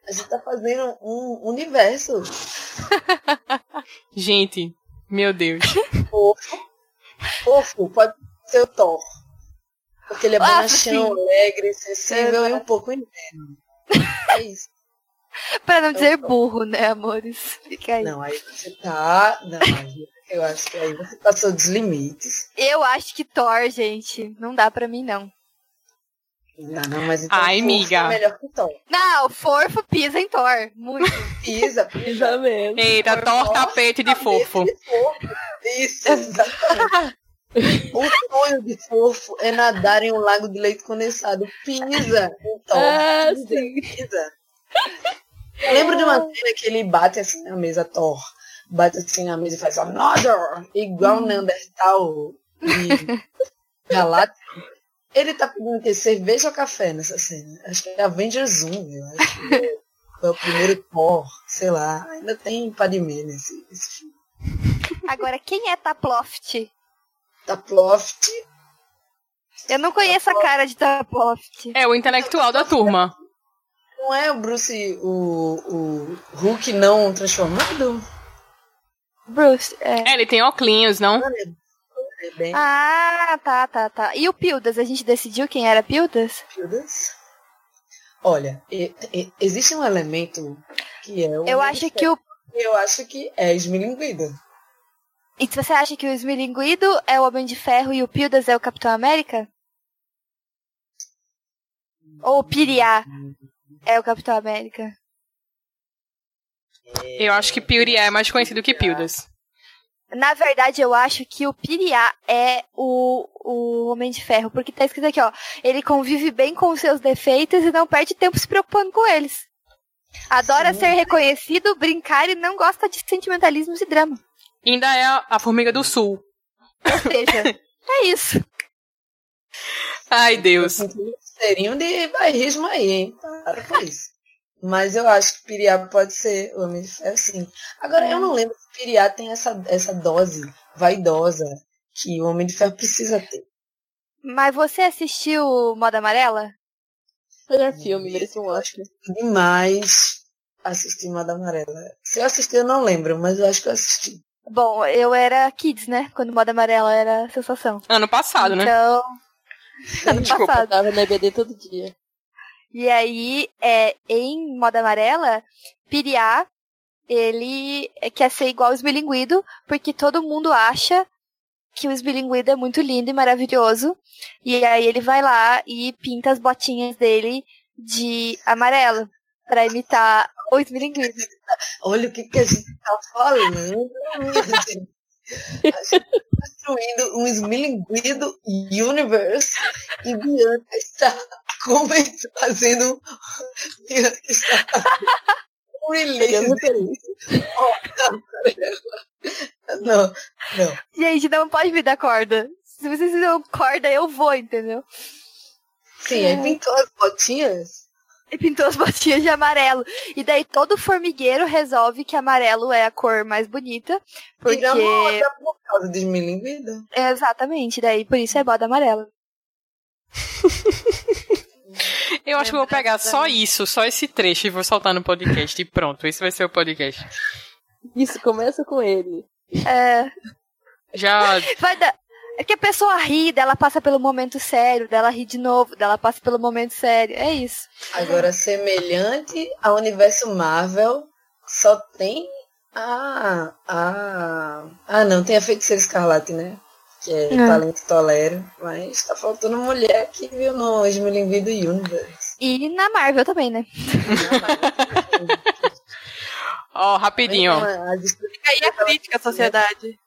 a gente tá fazendo um universo Gente, meu Deus. fofo. Fofo, pode ser o Thor. Porque ele é Ah, bonachão, alegre, sensível e um pouco interno. É isso. Pra não dizer burro, né, amores? Fica aí. Não, aí você tá. Não, eu acho que aí você passou dos limites. Eu acho que Thor, gente, não dá pra mim, não. Não, não, mas então Ai, amiga. é melhor que Thor. Não, Forfo pisa em Thor. Muito. Pisa, pisa. Mesmo. Eita, Thor tapete de fofo. De fofo. Isso, exatamente. O sonho de fofo é nadar em um lago de leite condensado. Pisa em Thor. Ah, Pisa, sim. pisa. Eu lembro de uma cena que ele bate assim na mesa, Thor. Bate assim na mesa e faz another! Igual um Neandertal de galáctico. Ele tá pedindo o quê? Cerveja ou café nessa cena? Acho que é Avengers 1, eu acho. que Foi o primeiro Thor, sei lá. Ainda tem Padmé nesse, nesse filme. Agora, quem é Taploft? Taploft. Eu não conheço a cara de Taploft. É o intelectual da turma. Não é o Bruce, o, o Hulk não transformado? Bruce, é. É, ele tem óculos, não? É bem Ah, tá, tá, tá. E o Pildas? A gente decidiu quem era Pildas? Pildas. Olha, e- e- existe um elemento que é o. Eu acho que o. Eu acho que é esmilinguido. E você acha que o Esmilinguido é o Homem de Ferro e o Pildas é o Capitão América? Ou o Piriá é o Capitão América? Eu acho que Piriá é mais conhecido que Pildas. Na verdade, eu acho que o Piriá é o, o Homem de Ferro, porque tá escrito aqui, ó. Ele convive bem com os seus defeitos e não perde tempo se preocupando com eles. Adora Sim. ser reconhecido, brincar e não gosta de sentimentalismos e drama. Ainda é a, a Formiga do Sul. Ou seja, é isso. Ai, Deus. Seriam de bairrismo aí, hein? Para com isso. Mas eu acho que Piriá pode ser o Homem de Ferro, sim. Agora, eu não lembro se Piriá tem essa, essa dose vaidosa que o Homem de Ferro precisa ter. Mas você assistiu Moda Amarela? Melhor filme, merece um Oscar. Demais assistir Moda Amarela. Se eu assisti, eu não lembro, mas eu acho que eu assisti. Bom, eu era kids, né? Quando moda amarela era sensação. Ano passado, né? Então, ano Desculpa. passado. Tava na EBD todo dia. E aí, é, em moda amarela, Piriá, ele quer ser igual o esmilinguido, porque todo mundo acha que o esmilinguido é muito lindo e maravilhoso. E aí ele vai lá e pinta as botinhas dele de amarelo, pra imitar o esmilinguido. Olha o que, que a gente tá falando. Tá construindo um esmilinguido universe e Bianca está fazendo. Bianca está Pegando release. referência. Não, não. Gente, não pode me dar corda. Se vocês me dão corda, eu vou, entendeu? Sim, aí pintou as botinhas. E pintou as botinhas de amarelo. E daí todo formigueiro resolve que amarelo é a cor mais bonita. Porque. Vira moda por causa do esmilinguido. Exatamente, daí por isso é moda amarela. Eu acho que eu vou pegar só isso, só esse trecho e vou soltar no podcast. E pronto, esse vai ser o podcast. Isso, começa com ele. É. Já. Vai dar. É que a pessoa ri, dela passa pelo momento sério, dela ri de novo, dela passa pelo momento sério. É isso. Agora, semelhante ao universo Marvel, só tem a. a. Ah, não, tem a feiticeira escarlate, né? Que é É. talento tolero. Mas tá faltando mulher que viu no Esmilinguido Universe. E na Marvel também, né? Ó, rapidinho, ó. A dis- Fica aí a crítica à sociedade.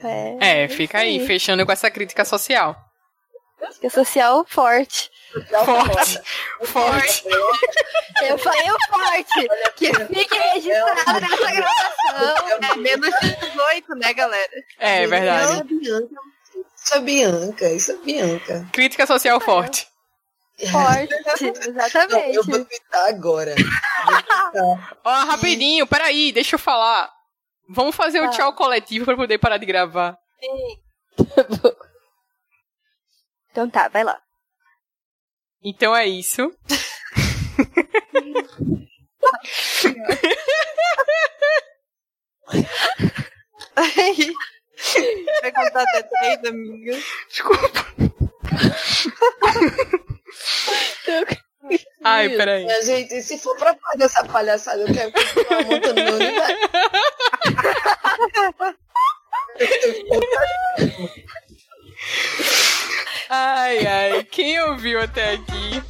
É. É, fica aí, fechando com essa crítica social. Crítica social forte. Forte. Forte. Eu falei o forte. Que fique registrado nessa gravação. É menos de 18, né, galera? É verdade. Isso é Bianca, isso é Bianca. Crítica social forte. Forte, Não, exatamente. eu vou twittar agora. Ó, rapidinho, peraí, deixa eu falar. Vamos fazer o Ah. tchau coletivo pra poder parar de gravar. Então tá, vai lá. Então é isso. Vai contar até três, amiga. Ai, peraí. Minha gente, se for pra fazer essa palhaçada, eu quero continuar montando meu universo. Ai, ai. Quem ouviu até aqui?